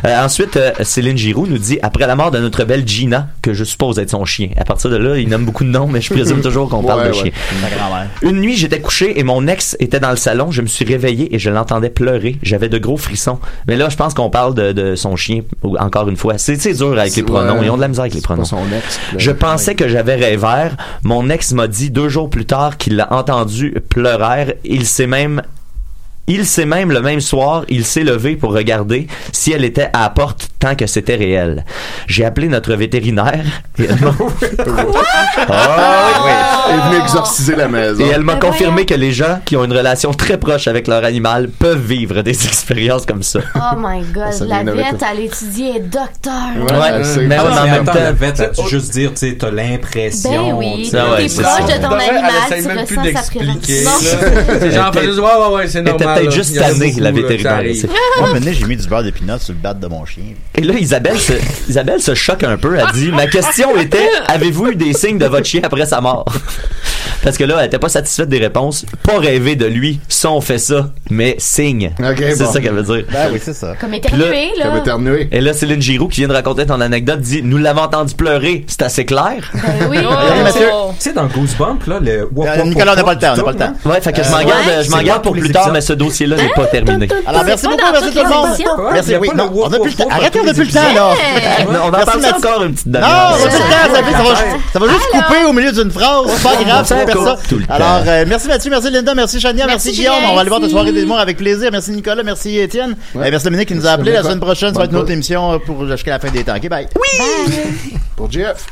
Euh, ensuite, euh, Céline Giroux nous dit après la mort de notre belle Gina, que je suppose être son chien. À partir de là, il nomme beaucoup de noms, mais je présume toujours qu'on parle de ouais. chien. Une nuit, j'étais couché et mon ex était dans le salon. Je me suis réveillé et je l'entendais pleurer. J'avais de gros frissons. Mais là, je pense qu'on parle de, de son chien, ou- encore une fois. C'est dur avec les pronoms. ouais. Ils ont de la misère avec les pronoms. son ex. Je pensais que j'avais rêveur. Mon ex m'a dit deux jours plus tard qu'il l'a entendu pleurer. Il s'est même il s'est même le même soir, il s'est levé pour regarder si elle était à la porte tant que c'était réel. J'ai appelé notre vétérinaire et elle m'a oui. Est exorciser la maison. Et elle m'a confirmé que les gens qui ont une relation très proche avec leur animal peuvent vivre des expériences comme ça. Oh my god, Ça la vette, elle étudiait docteur. Ouais, mais Ah, en même temps- la vette, elle a juste dire, tu sais, t'as l'impression. Ben oui, tu t'es c'est proche ça. de ton animal, tu même plus ressens sa d'expliquer, présence. C'est genre, ouais, ouais, ouais, c'est Elle était normal. peut-être là. juste beaucoup, la vétérinaire. Moi, maintenant, j'ai mis du beurre d'épinard sur le bat de mon chien. Et là, Isabelle se, Isabelle se choque un peu. Elle dit, ma question était, avez-vous eu des signes de votre chien après sa mort? Parce que là, elle était pas satisfaite des réponses. Pas rêver de lui. Ça, on fait ça. Mais signe. c'est bon. ça qu'elle veut dire. Ben oui, c'est ça. Comme éternué, là. Et là, Céline Giroux, qui vient de raconter ton anecdote, dit, nous l'avons entendu pleurer. C'est assez clair. Ben oui. Mathieu. Tu sais, dans Goosebump, là, le. Euh, Nicolas, on n'a pas le temps, on n'a pas le temps. là. Ouais, fait que je m'en Euh, garde, je m'en garde pour plus tard, mais ce dossier-là n'est pas terminé. Alors, merci pas beaucoup, merci tout le monde. Merci, oui. Non, on a plus le temps. wop Arrête, dans on a tous plus le temps, là. On en Merci, parle encore une petite Non, demi-heure. on a plus le temps, ça, va juste, ça va juste couper au milieu d'une phrase. C'est pas grave, personne. tout le temps. Alors, euh, merci Mathieu, merci Linda, merci Chania, merci, Merci, Guillaume. On va aller voir ta soirée des mois avec plaisir. Merci Nicolas, merci Étienne. Euh, merci Dominique qui nous a appelé. La semaine prochaine, ça va être une autre émission euh, pour jusqu'à la fin des temps. OK, bye. Pour Jeff.